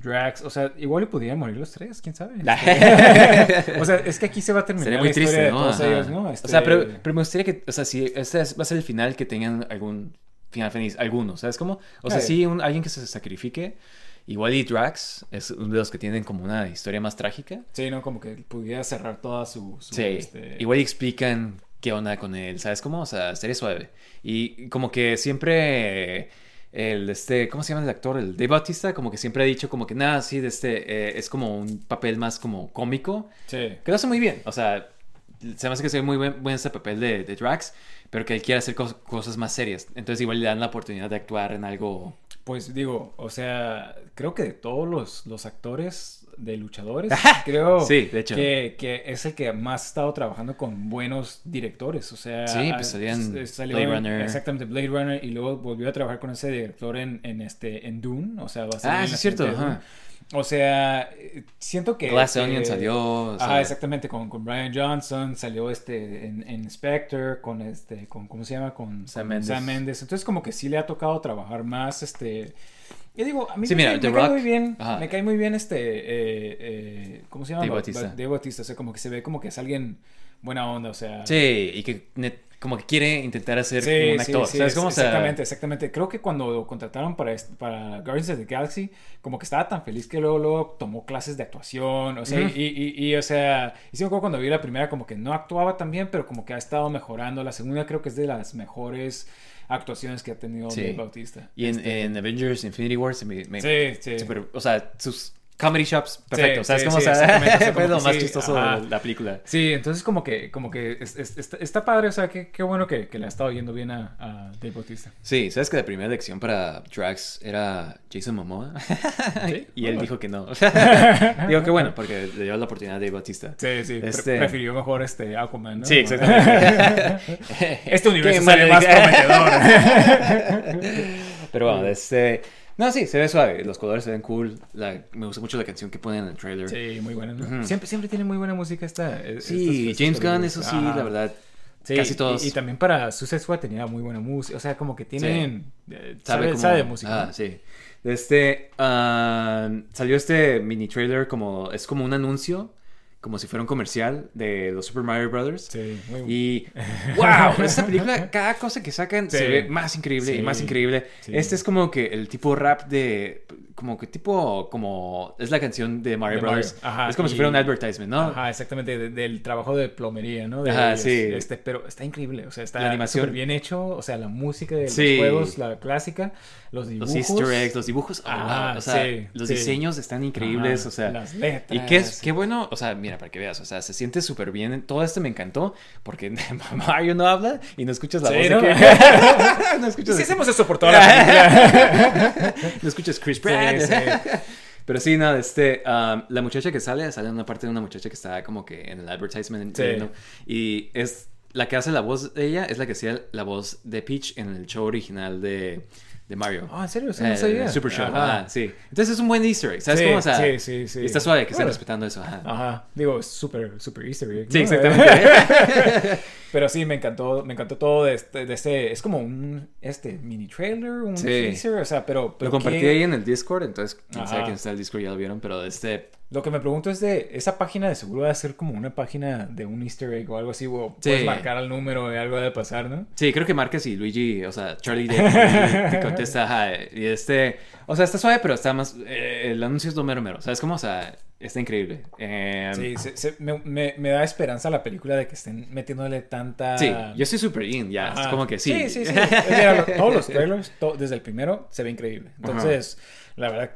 B: Drax. O sea, igual le pudieran morir los tres, quién sabe. Este, o sea, es que aquí se va a terminar
A: Sería muy
B: la
A: triste,
B: de
A: ¿no?
B: todos
A: Ajá.
B: ellos, ¿no?
A: O
B: Este,
A: sea, pero, pero me gustaría que, o sea, si este es- va a ser el final, que tengan algún final feliz, algunos, ¿sabes cómo? O sea, sí, un- alguien que se sacrifique, igual y Drax es uno de los que tienen como una historia más trágica.
B: Sí, ¿no? Como que pudiera cerrar toda su. su,
A: Sí,
B: este,
A: igual y explican qué onda con él, ¿sabes cómo? O sea, sería suave. Y como que siempre el este, ¿cómo se llama el actor? El Dave Bautista, como que siempre ha dicho como que nada, sí, de este, eh, es como un papel más como cómico.
B: Sí.
A: Que lo hace muy bien. O sea, se me hace que se ve muy buen, buen ese papel de, de Drax, pero que él quiere hacer cos- cosas más serias. Entonces igual le dan la oportunidad de actuar en algo...
B: Pues digo, o sea, creo que de todos los, los actores de luchadores, creo
A: Sí, de hecho.
B: Que, que es el que más ha estado trabajando con buenos directores. O sea,
A: Sí, pues salía en
B: s- salió
A: Blade Runner.
B: Exactamente, Blade Runner. Y luego volvió a trabajar con ese director en, en este, en Dune. O sea, va a
A: Ah, sí es cierto, ajá.
B: O sea, eh, siento que.
A: Glass Onion salió, sea-
B: exactamente, con, con Brian Johnson, salió este en, en Spectre, con este, con, ¿cómo se llama? Con.
A: Sam Mendes.
B: Entonces, como que sí le ha tocado trabajar más, este. Yo digo, a mí
A: Sí,
B: me,
A: mira,
B: me
A: The
B: cae muy bien,
A: Ajá.
B: me cae muy bien este, eh, eh, ¿cómo se llama?
A: Dave
B: Ba-
A: Bautista.
B: Ba- Dave Bautista, o sea, como que se ve como que es alguien buena onda, o sea.
A: Sí, y que como que quiere intentar hacer
B: Sí,
A: como un
B: sí,
A: actor.
B: sí,
A: ¿Sabes
B: es-
A: cómo? Sea,
B: exactamente, exactamente. Creo que cuando lo contrataron para, para Guardians of the Galaxy, como que estaba tan feliz que luego, luego tomó clases de actuación, o sea, y, y, y, o sea, y sí me acuerdo cuando vi la primera como que no actuaba tan bien, pero como que ha estado mejorando. La segunda creo que es de las mejores actuaciones que ha tenido
A: Sí.
B: Dave Bautista.
A: Y en,
B: Este,
A: en Avengers Infinity War se me... me-
B: Sí, sí.
A: super- o sea, sus comedy shops, perfecto.
B: Sí,
A: ¿Sabes
B: sí,
A: cómo?
B: sí,
A: o sea,
B: exactamente, o sea,
A: fue
B: como
A: lo más
B: sí,
A: chistoso
B: ajá.
A: de la película.
B: Sí, entonces como que, como que es- es- está, está padre, o sea, qué, qué bueno que, que le ha estado yendo bien a, a Dave Bautista.
A: Sí, ¿sabes que la primera elección para Drax era Jason Momoa?
B: ¿Sí?
A: y él dijo que no. Digo que bueno, porque le dio la oportunidad a Dave Bautista.
B: Sí, sí, pre-
A: Este-
B: prefirió mejor este Aquaman, ¿no?
A: Sí, exactamente.
B: Este universo ve más prometedor.
A: Pero bueno, este... No, sí, se ve suave. Los colores se ven cool. La- me gusta mucho la canción que ponen en el trailer.
B: Sí, muy buena. Siempre, siempre tiene muy buena música esta. es-
A: Sí,
B: estas-
A: James Gunn, eso sí,
B: Ajá.
A: la verdad.
B: Sí,
A: casi todos.
B: Y, también para Suicide Squad tenía muy buena música. O sea, como que tienen. eh, sabe, sabe de música.
A: Ah, sí. Este, ah, salió este mini trailer como, es como un anuncio, como si fuera un comercial de los Super Mario Brothers.
B: Sí, muy.
A: Y, wow, esta película, cada cosa que sacan
B: Sí.
A: se ve más increíble y más increíble. Este es como que el tipo rap de, como que tipo, como, es la canción de Mario
B: De Mario.
A: Brothers.
B: Ajá,
A: es como si fuera un advertisement, ¿no?
B: Ajá, exactamente, de- del trabajo de plomería, ¿no? De
A: Ajá,
B: ellos.
A: sí.
B: Este, pero está increíble, o sea, está
A: La animación.
B: súper bien hecho, o sea, la música de
A: Sí.
B: los juegos, la clásica, los dibujos.
A: Los easter eggs, los dibujos, oh,
B: Ajá,
A: wow, o sea,
B: sí,
A: los
B: sí.
A: diseños están increíbles,
B: Ajá,
A: o sea,
B: las letras.
A: y qué es, qué bueno, o sea, mira, para que veas, o sea, se siente súper bien, todo esto me encantó, porque Mario no habla y no escuchas la voz
B: ¿no?
A: de que... no
B: ¿Y
A: escuchas,
B: si hacemos eso por toda la película?
A: no escuchas Chris Pratt. Pero sí, no, este, um, la muchacha que sale, sale en una parte de una muchacha que está como que en el advertisement,
B: Sí.
A: y es la que hace la voz de ella, es la que hacía la voz de Peach en el show original de, de Mario.
B: Ah, ¿en serio? Eso no
A: Eh,
B: sabía.
A: Super Show,
B: Ajá.
A: ajá, sí. Entonces es un buen easter egg, ¿sabes
B: Sí,
A: cómo? O sea,
B: sí, sí, sí.
A: y está suave que estén
B: Bueno.
A: respetando eso, ajá.
B: Ajá, digo, es súper, súper easter egg.
A: Sí,
B: ¿no?
A: exactamente.
B: Pero sí, me encantó, me encantó todo de este, de este, es como un, este, mini trailer, un
A: Sí.
B: teaser, o sea, pero... pero
A: Lo compartí
B: ¿qué-
A: ahí en el Discord, entonces quien sabe quién está en el Discord ya lo vieron, pero este...
B: Lo que me pregunto es de, esa página de seguro va a ser como una página de un easter egg o algo así, o
A: Sí.
B: puedes marcar el número y algo de pasar, ¿no?
A: Sí, creo que Marcus y Luigi, o sea, Charlie Day te contesta, ajá, y este, o sea, está suave, pero está más, eh, el anuncio es lo mero mero, ¿sabes cómo? O sea, está increíble. Eh,
B: Sí, se- se- me, me- me da esperanza la película de que estén metiéndole tanta...
A: sí, yo estoy súper in, ya, es
B: Ajá.
A: como que sí.
B: Sí, sí, sí. Mira, todos los trailers, to- desde el primero, se ve increíble. Entonces, la verdad,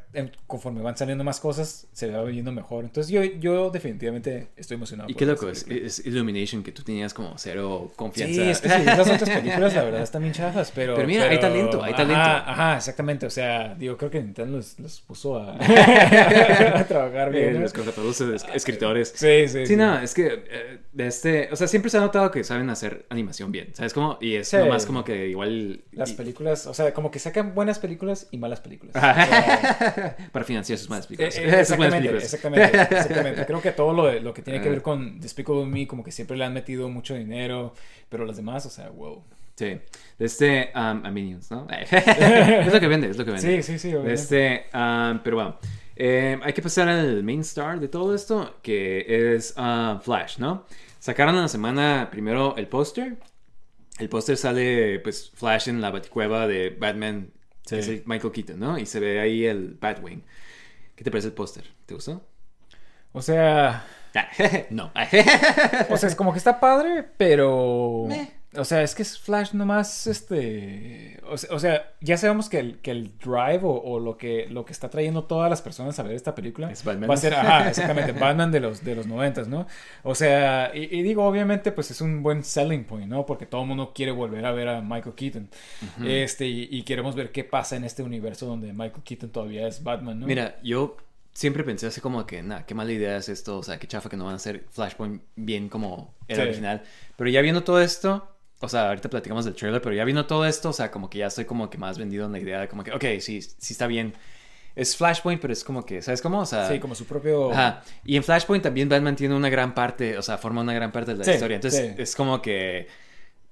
B: conforme van saliendo más cosas, se va viendo mejor. Entonces, yo, yo definitivamente estoy emocionado.
A: Y qué loco, es, es Illumination, que tú tenías como cero confianza.
B: Sí, es que sí, las otras películas, la verdad, están bien chafas, pero...
A: Pero mira, hay talento, hay talento.
B: Ajá, exactamente. O sea, digo, creo que Nintendo los, los puso a, a trabajar
A: Eh,
B: bien. ¿no?
A: los contratados es- escritores.
B: Sí, sí,
A: Sí, no, es que eh, de este, o sea, siempre se ha notado que saben hacer animación bien, ¿sabes cómo? Y es
B: Sí.
A: nomás como que igual...
B: Las películas, o sea, como que sacan buenas películas y malas películas. O
A: Ajá.
B: sea,
A: para financiar sus malas
B: Eh,
A: películas.
B: eh,
A: buenas
B: exactamente,
A: películas.
B: exactamente, exactamente. Creo que todo lo, que tiene que
A: Ah.
B: ver con Despicable Me, como que siempre le han metido mucho dinero, pero las demás, o sea, wow.
A: Sí. De este, um, a Minions, ¿no? es lo que vende, es lo que vende.
B: Sí, sí, sí, obviamente.
A: este, um, pero bueno. Eh, hay que pasar al main star de todo esto, que es uh, Flash, ¿no? Sacaron en la semana primero el póster. El póster sale, pues, Flash en la baticueva de Batman,
B: Sí.
A: que es el Michael Keaton, ¿no? Y se ve ahí el Batwing. ¿Qué te parece el póster? ¿Te gustó?
B: O sea,
A: no.
B: O sea, es como que está padre, pero.
A: Meh.
B: O sea, es que es Flash nomás, este... O sea, ya sabemos que el, que el drive o, o lo, que, lo que está trayendo todas las personas a ver esta película
A: Es Batman.
B: va a ser, ajá, exactamente, Batman de los, de los noventas, ¿no? O sea, y, y digo, obviamente, pues es un buen selling point, ¿no? Porque todo el mundo quiere volver a ver a Michael Keaton. Este, y, y queremos ver qué pasa en este universo donde Michael Keaton todavía es Batman, ¿no?
A: Mira, yo siempre pensé así como que, nah, qué mala idea es esto, o sea, qué chafa que no van a hacer Flashpoint bien como era
B: Sí.
A: original. Pero ya viendo todo esto, o sea, ahorita platicamos del trailer, pero ya viendo todo esto, o sea, como que ya estoy como que más vendido en la idea de como que, ok, sí, sí está bien. Es Flashpoint, pero es como que, ¿sabes cómo? O sea,
B: Sí, como su propio...
A: Ajá. Y en Flashpoint también Batman tiene una gran parte, o sea, forma una gran parte de la
B: Sí,
A: historia. Entonces
B: sí.
A: es como que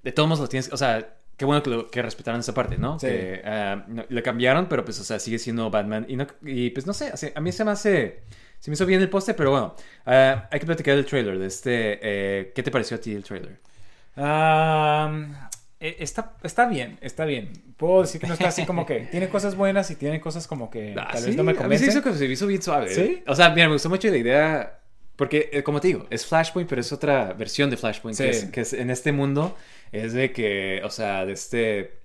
A: de todos modos lo tienes, o sea, qué bueno que, lo- que respetaron esa parte, ¿no?
B: Sí.
A: Que ah, no- le cambiaron, pero pues, o sea, sigue siendo Batman. Y, no, y pues no sé, sea, a mí se me hace, se me hizo bien el poste, pero bueno, ah, hay que platicar del trailer, de este, eh, ¿qué te pareció a ti el trailer?
B: Eh, está, está bien, está bien. Puedo decir que no está así como que tiene cosas buenas y tiene cosas como que
A: Ah,
B: tal
A: sí,
B: vez no me
A: A mí se
B: convencen.
A: hizo, que se hizo bien suave.
B: ¿Sí?
A: O sea, mira, me gustó mucho la idea. Porque, eh, como te digo, es Flashpoint, pero es otra versión de Flashpoint. Que,
B: Sí.
A: es, que es en este mundo. Es de que, o sea, de este.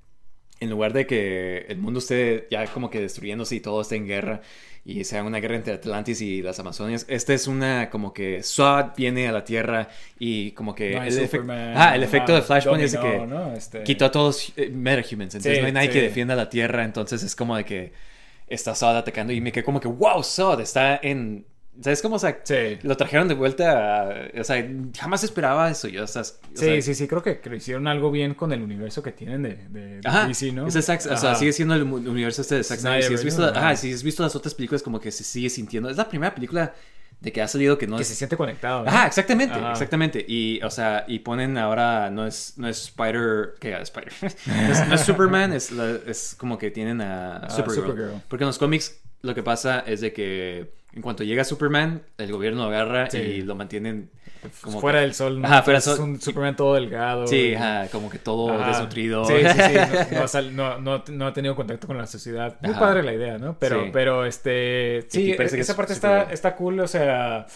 A: En lugar de que el mundo esté ya como que destruyéndose y todo esté en guerra y sea una guerra entre Atlantis y las Amazonias, esta es una como que SWAT viene a la Tierra y como que
B: No
A: el,
B: Superman,
A: ah, el efecto de Flashpoint es de que
B: ¿no? Este-
A: quitó a todos eh, metahumans, entonces
B: Sí,
A: no hay nadie
B: sí.
A: que defienda la Tierra, entonces es como de que está Zod atacando y me quedé como que, wow, Zod está en... ¿Sabes cómo? O sea,
B: Sí.
A: lo trajeron de vuelta a- O sea, jamás esperaba eso yo. O sea, o
B: Sí,
A: sea,
B: sí, sí, creo que, que hicieron algo bien con el universo que tienen de, de, de
A: Ajá,
B: DC, ¿no?
A: es de Zack- o sea,
B: Ajá.
A: sigue siendo el universo este de Zack Snyder. Si has, visto, ajá,
B: Ajá.
A: si has visto las otras películas, como que se sigue sintiendo. Es la primera película de que ha salido que no
B: Que
A: es.
B: se siente conectado. ¿no?
A: Ajá, exactamente,
B: Ajá.
A: exactamente. Y, o sea, y ponen ahora, no es, no es Spider, ¿qué? Spider. no, es, no es Superman, es, la- es como que tienen a
B: Ah,
A: Supergirl.
B: Supergirl.
A: Porque en los cómics lo que pasa es de que en cuanto llega Superman, el gobierno lo agarra
B: Sí.
A: y lo mantienen como
B: fuera
A: que-
B: del sol, ¿no?
A: Ajá, fuera
B: Es
A: del sol.
B: un Superman todo delgado.
A: Sí, ajá, como que todo
B: Ajá.
A: desnutrido.
B: Sí, sí, sí. No, no ha no, tenido contacto con la sociedad. Muy
A: Ajá.
B: padre la idea, ¿no? Pero,
A: Sí.
B: pero este. Sí,
A: que
B: esa
A: es
B: parte está, está cool. O sea,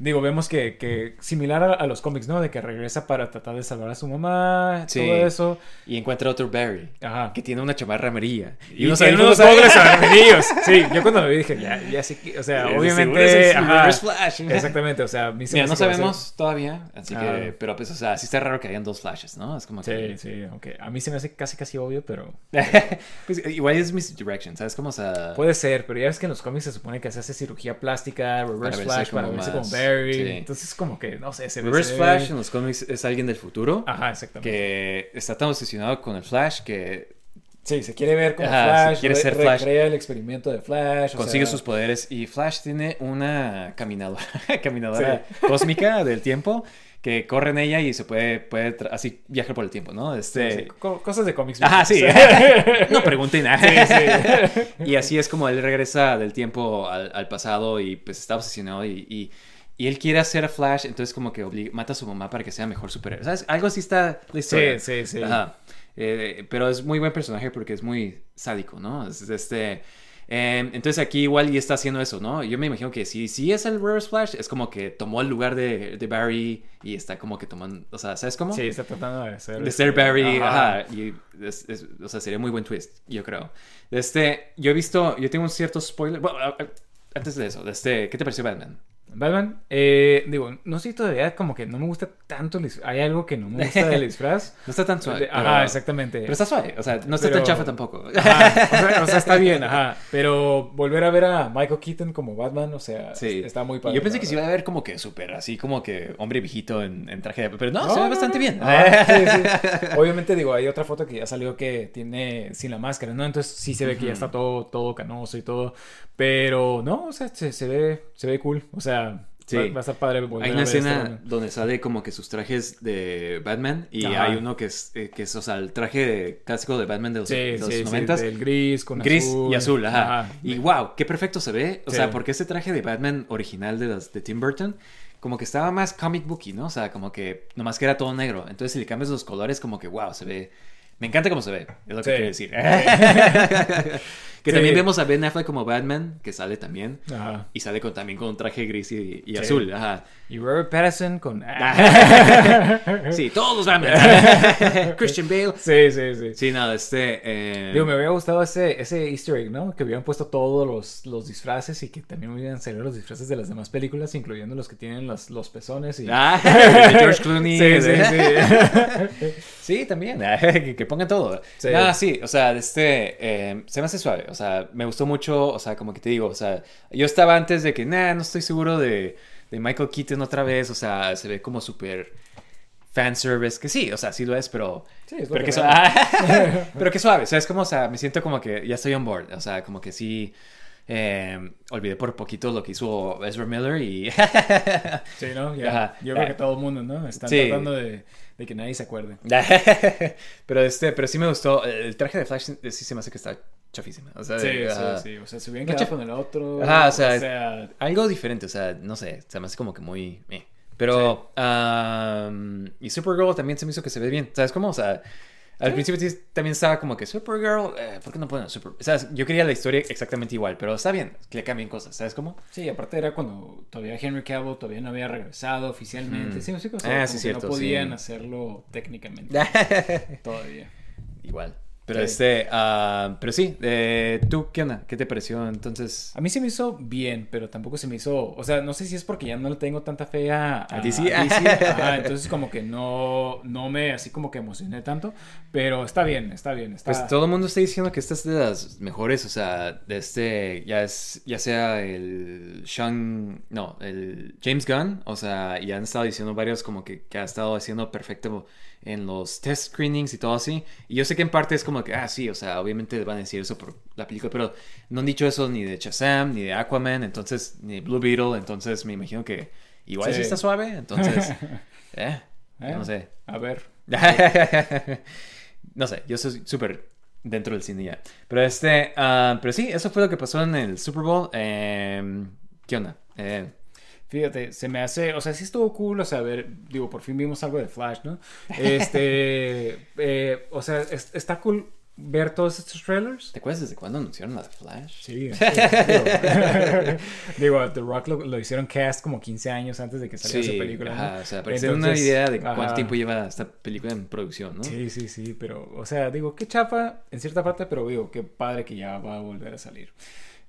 B: digo, vemos que, que similar a, a los cómics, ¿no? De que regresa para tratar de salvar a su mamá,
A: Sí.
B: todo eso.
A: Y encuentra otro Barry.
B: Ajá.
A: Que tiene una chamarra amarilla.
B: Y,
A: unos audífonos
B: unos gogles amarillos. Sí, yo cuando lo vi dije, ya, ya sé que, o sea,
A: Sí,
B: obviamente.
A: es
B: ajá,
A: Flash.
B: Exactamente, o sea, a
A: Mira, no
B: que a
A: sabemos todavía, así que,
B: Ah.
A: pero pues, o sea, sí está raro que hayan dos flashes, ¿no? Es como
B: Sí,
A: que...
B: sí, aunque a mí se me hace casi casi obvio, pero
A: pues igual es misdirection, ¿sabes? Como, o sea...
B: puede ser, pero ya ves que en los cómics se supone que se hace cirugía plástica, reverse
A: verse
B: flash para verse como Barry,
A: sí.
B: entonces como que, no sé, se ve-
A: Reverse
B: se
A: Flash en los cómics es alguien del futuro
B: Ajá, exactamente.
A: que está tan obsesionado con el Flash que
B: Sí, se quiere ver como
A: Ajá,
B: Flash,
A: sí, quiere
B: re-
A: ser Flash.
B: recrea el experimento de Flash, o
A: consigue
B: sea,
A: sus poderes y Flash tiene una caminadora, caminadora cósmica del tiempo que corre en ella y se puede, puede así viajar por el tiempo, ¿no?
B: sí,
A: Este...
B: sí, co- cosas de cómics.
A: Ajá, sí. no pregunten nada.
B: Sí, sí.
A: Y así es como él regresa del tiempo al, al pasado y pues está obsesionado y, y, y él quiere hacer a Flash, entonces como que obliga- mata a su mamá para que sea mejor superhéroe. ¿Sabes? Algo así está la historia.
B: Sí, sí, sí.
A: Ajá. Eh, pero es muy buen personaje porque es muy sádico, ¿no? Es- este... eh, entonces aquí igual y está haciendo eso, ¿no? Yo me imagino que si, si es el Reverse Flash, es como que tomó el lugar de, de Barry y está como que tomando, o sea, ¿sabes cómo?
B: Sí, está tratando de ser...
A: De ser Barry,
B: Ajá.
A: ajá. y es- es- o sea, sería muy buen twist, yo creo. Este, yo he visto, yo tengo un cierto spoiler. Bueno, antes de eso, este, ¿qué te pareció Batman?
B: Batman, eh, digo, no sé todavía como que no me gusta tanto el disfraz. Hay algo que no me gusta del disfraz.
A: No está tan suave.
B: Ajá,
A: pero-
B: exactamente.
A: Pero está suave, o sea, no está
B: Pero-
A: tan chafa tampoco.
B: Ajá, o, sea, o sea, está bien, ajá. Pero volver a ver a Michael Keaton como Batman, o sea,
A: Sí.
B: está muy padre.
A: yo pensé que se iba a ver como que súper, así como que hombre viejito en, en traje de... Pero no,
B: No,
A: se ve
B: no,
A: bastante
B: no.
A: bien.
B: Ajá, sí, sí. Obviamente, digo, hay otra foto que ya salió que tiene sin la máscara, ¿no? Entonces sí se ve que ya está todo, todo canoso y todo. Pero no, o sea, se, se ve, se ve cool. O sea,
A: Sí.
B: va, va a estar padre
A: Hay una
B: este
A: escena donde sale como que sus trajes de Batman y
B: Ajá.
A: hay uno que es, eh, que es, o sea, el traje clásico de Batman de los,
B: Sí,
A: de los
B: sí, sí,
A: 90
B: del gris con
A: Gris
B: azul.
A: y azul, ajá.
B: Ajá.
A: Y wow, qué perfecto se ve. O sea, porque ese traje de Batman original de, las, de Tim Burton, como que estaba más comic booky, ¿no? O sea, como que nomás que era todo negro. Entonces, si le cambias los colores, como que wow, se ve. Me encanta cómo se ve, es lo que
B: Sí.
A: quiero decir. Que
B: Sí.
A: también vemos a Ben Affleck como Batman, que sale también.
B: Ajá.
A: Y sale con, también con un traje gris y, y
B: Sí.
A: azul. Ajá.
B: Y Robert Pattinson con...
A: Sí, todos los Batman. Christian Bale.
B: Sí, sí, sí.
A: Sí, nada, este... eh,
B: Digo, me había gustado ese, ese easter egg, ¿no? Que habían puesto todos los, los disfraces y que también hubieran salido los disfraces de las demás películas, incluyendo los que tienen los, los pezones y...
A: Ah, de George Clooney.
B: Sí, sí, sí.
A: Sí, también. que, que pongan todo.
B: Sí.
A: Ah, sí, o sea, este, eh, se me hace suave. O sea, me gustó mucho. O sea, como que te digo, o sea, yo estaba antes de que, nah, no estoy seguro de, de Michael Keaton otra vez. O sea, se ve como súper fanservice. Que sí, o sea, sí lo es, pero.
B: Sí, es lo
A: pero
B: que
A: suave. pero que suave. O sea, es como, o sea, me siento como que ya estoy on board. O sea, como que sí. eh, olvidé por poquito lo que hizo Ezra Miller y.
B: Sí, ¿no? Ya,
A: Ajá.
B: yo creo
A: Ah.
B: que todo el mundo, ¿no? Están
A: Sí.
B: tratando de, de que nadie se acuerde.
A: pero este, pero sí me gustó. El traje de Flash sí se me hace que está chafísima. O sea,
B: Sí, sí, sí. O sea, se hubieran quedado con el otro.
A: Ajá, o sea, algo diferente, o sea, no sé, se me hace como que muy... eh. Pero, um, y Supergirl también se me hizo que se ve bien, ¿sabes cómo? O sea, al principio también estaba como que Supergirl, eh, ¿por qué no ponen Super? O sea, yo quería la historia exactamente igual, pero está bien, que le cambien cosas, ¿sabes cómo?
B: Sí, aparte era cuando todavía Henry Cavill todavía no había regresado oficialmente.
A: Mm.
B: Sí, sí, o sea,
A: Ah, sí, cierto,
B: no podían
A: sí.
B: hacerlo técnicamente todavía.
A: igual. Pero este, ah, pero sí, eh, ¿tú qué onda? ¿Qué te pareció entonces?
B: A mí se me hizo bien, pero tampoco se me hizo. O sea, no sé si es porque ya no le tengo tanta fe a,
A: ¿A DC?
B: Ajá, entonces, como que no, no me así como que emocioné tanto. Pero está bien, está bien. Está...
A: Pues todo el mundo está diciendo que esta es de las mejores, o sea, de este, ya es, ya sea el Sean, no, el James Gunn, o sea, ya han estado diciendo varios como que, que ha estado haciendo perfecto en los test screenings y todo así. Y yo sé que en parte es como que, ah, sí, o sea, obviamente van a decir eso por la película, pero no han dicho eso ni de Shazam, ni de Aquaman, entonces, ni de Blue Beetle, entonces me imagino que igual sí,
B: Sí.
A: está suave, entonces, eh,
B: ¿Eh?
A: no sé.
B: A ver.
A: no sé, yo soy súper dentro del cine ya. Pero este, ah, pero sí, eso fue lo que pasó en el Super Bowl. Eh, ¿Qué onda? Eh,
B: Fíjate, se me hace, o sea, sí estuvo cool, o sea, a ver, digo, por fin vimos algo de Flash, ¿no? Este, eh, o sea, es- está cool ver todos estos trailers.
A: ¿Te acuerdas desde cuándo anunciaron la de Flash?
B: Sí, sí, digo, digo, The Rock lo, lo hicieron cast como 15 años antes de que saliera
A: Sí,
B: su película. ¿no?
A: ajá, o sea, para que una idea de cuánto
B: ajá.
A: tiempo lleva esta película en producción, ¿no?
B: Sí, sí, sí, pero, o sea, digo, qué chapa en cierta parte, pero digo, qué padre que ya va a volver a salir.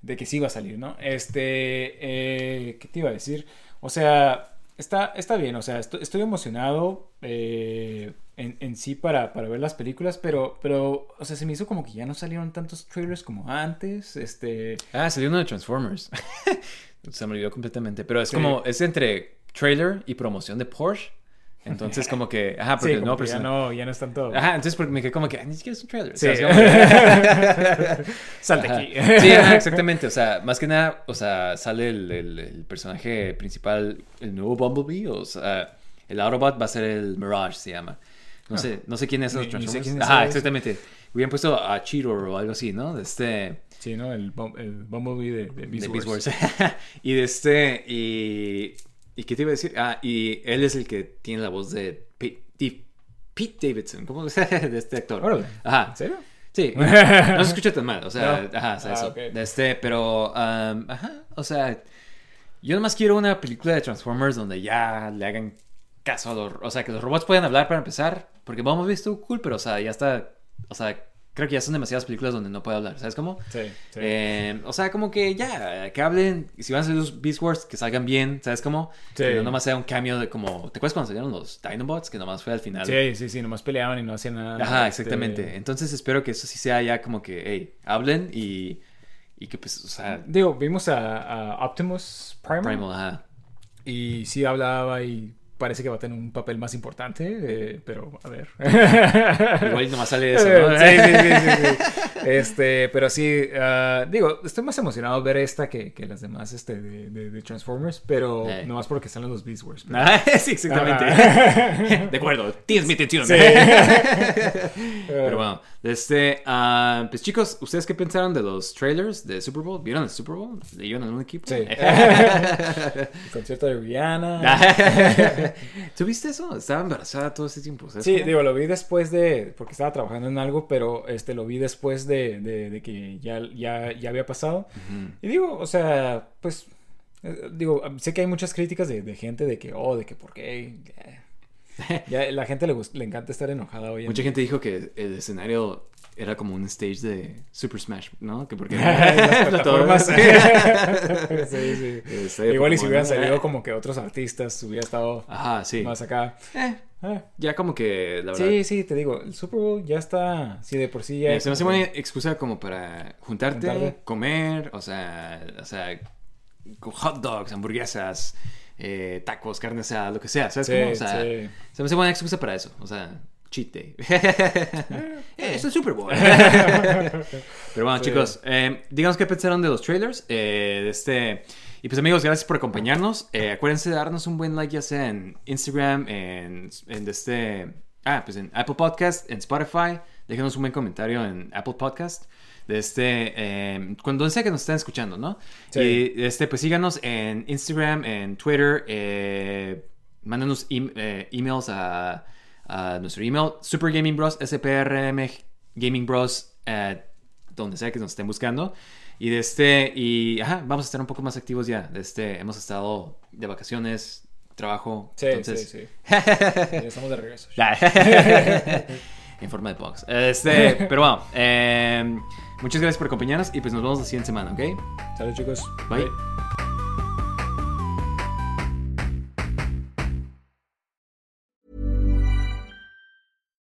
B: De que sí va a salir, ¿no? Este, eh, ¿qué te iba a decir? O sea, está, está bien, o sea, estoy, estoy emocionado eh, en, en sí para, para ver las películas, pero, pero, o sea, se me hizo como que ya no salieron tantos trailers como antes, este...
A: Ah, salió uno de Transformers. se me olvidó completamente. Pero es
B: Sí.
A: como, es entre trailer y promoción de Porsche. Entonces, como que, ajá, porque
B: sí, como
A: no,
B: que ya
A: persona-
B: no, ya no es tanto...
A: Ajá, entonces porque me quedé como que, ah, ni siquiera es un trailer.
B: Sí.
A: Como que-
B: Salte
A: Ajá.
B: aquí.
A: Sí, ajá, exactamente. O sea, más que nada, o sea, sale el, el- el personaje principal, el nuevo Bumblebee. O sea, el Autobot va a ser el Mirage, se llama. No sé, no sé quién es
B: Ni- ni sé quién es
A: Ajá, exactamente. Hubieran puesto a Cheetor o algo así, ¿no? De este.
B: Sí, ¿no? El, el Bumblebee de, de Beast
A: de Beast
B: Wars.
A: Wars. y de este. Y. ¿Y qué te iba a decir? Ah, y él es el que tiene la voz de Pete, Pete Davidson. ¿Cómo se de este actor?
B: Órale.
A: Ajá.
B: ¿En serio?
A: Sí, no se escucha tan mal, o sea,
B: No.
A: ajá, o sea,
B: Ah,
A: eso.
B: ok.
A: De Este, pero, um, ajá, o sea, yo nomás quiero una película de Transformers donde ya le hagan caso a los, o sea, que los robots puedan hablar para empezar, porque vamos visto cool, pero, o sea, ya está, o sea, creo que ya son demasiadas películas donde no puede hablar, ¿sabes cómo?
B: Sí, sí.
A: Eh, o sea, como que ya, que hablen, si van a ser los Beast Wars, que salgan bien, ¿sabes cómo?
B: Sí.
A: Que no nomás sea un cambio de como, ¿te acuerdas cuando salieron los Dinobots? Que nomás fue al final.
B: Sí, sí, sí, nomás peleaban y no hacían nada.
A: Ajá,
B: este,
A: exactamente. Entonces espero que eso sí sea ya como que, hey, hablen y, y que pues, o sea,
B: Digo, vimos a, a Optimus Primal,
A: Primal, ajá.
B: y sí hablaba y parece que va a tener un papel más importante, eh, pero a ver.
A: Igual nomás sale eso, ¿no?
B: sí, sí, sí. Este, pero sí, ah, digo, estoy más emocionado de ver esta que, que las demás este, de, de- de Transformers, pero
A: Eh.
B: nomás porque salen los Beast Wars. pero-
A: Ah, sí, exactamente. De acuerdo, tienes mi atención. Pero bueno, Este, ah, pues chicos, ¿ustedes qué pensaron de los trailers de Super Bowl? ¿Vieron el Super Bowl? ¿Leyeron algún equipo?
B: Sí. el concierto de Rihanna.
A: ¿Tuviste eso? Estaba embarazada todo ese tiempo. ¿sabes
B: Sí,
A: cómo?
B: digo, lo vi después de, porque estaba trabajando en algo, pero este lo vi después de, de, de que ya, ya, ya había pasado. Y digo, o sea, pues, eh, digo, sé que hay muchas críticas de, de gente de que, oh, de que por qué. Ya, la gente le, le encanta estar enojada hoy en
A: Mucha
B: día.
A: gente dijo que el escenario era como un stage de Super Smash, ¿no? Que porque
B: Las plataformas.
A: Sí.
B: sí, Igual y si hubieran salido como que otros artistas, hubiera estado
A: Ajá, sí.
B: más acá.
A: Eh,
B: Eh,
A: ya como que, la verdad.
B: Sí, sí, te digo, el Super Bowl ya está, sí, de por sí ya...
A: Se me hace buena excusa como para juntarte,
B: Juntarte.
A: comer, o sea, o sea, hot dogs, hamburguesas, eh, tacos, carne asada, lo que sea, ¿sabes
B: Sí,
A: cómo? O sea,
B: sí.
A: se me hace buena excusa para eso, o sea, cheat day. Eh, es el Super Bowl. Pero bueno,
B: Sí.
A: chicos, eh, díganos qué pensaron de los trailers, eh, de este... Y pues amigos, gracias por acompañarnos. Eh, acuérdense de darnos un buen like ya sea en Instagram, en, en este... Ah, pues en Apple Podcast, en Spotify. Déjenos un buen comentario en Apple Podcast. De este, eh, cuando sea que nos estén escuchando, ¿no?
B: Sí.
A: Y este, pues síganos en Instagram, en Twitter. Eh, mándanos eh, emails a, a nuestro email, Super Gaming Bros, SPRM Gaming Bros, eh, donde sea que nos estén buscando. Y de este, y ajá, vamos a estar un poco más activos ya. De este, hemos estado de vacaciones, trabajo.
B: Sí,
A: entonces,
B: sí, sí. ya estamos de regreso.
A: en forma de box. Este, pero bueno, eh, muchas gracias por acompañarnos y pues nos vemos la siguiente semana, ¿ok?
B: Salud, chicos.
A: Bye.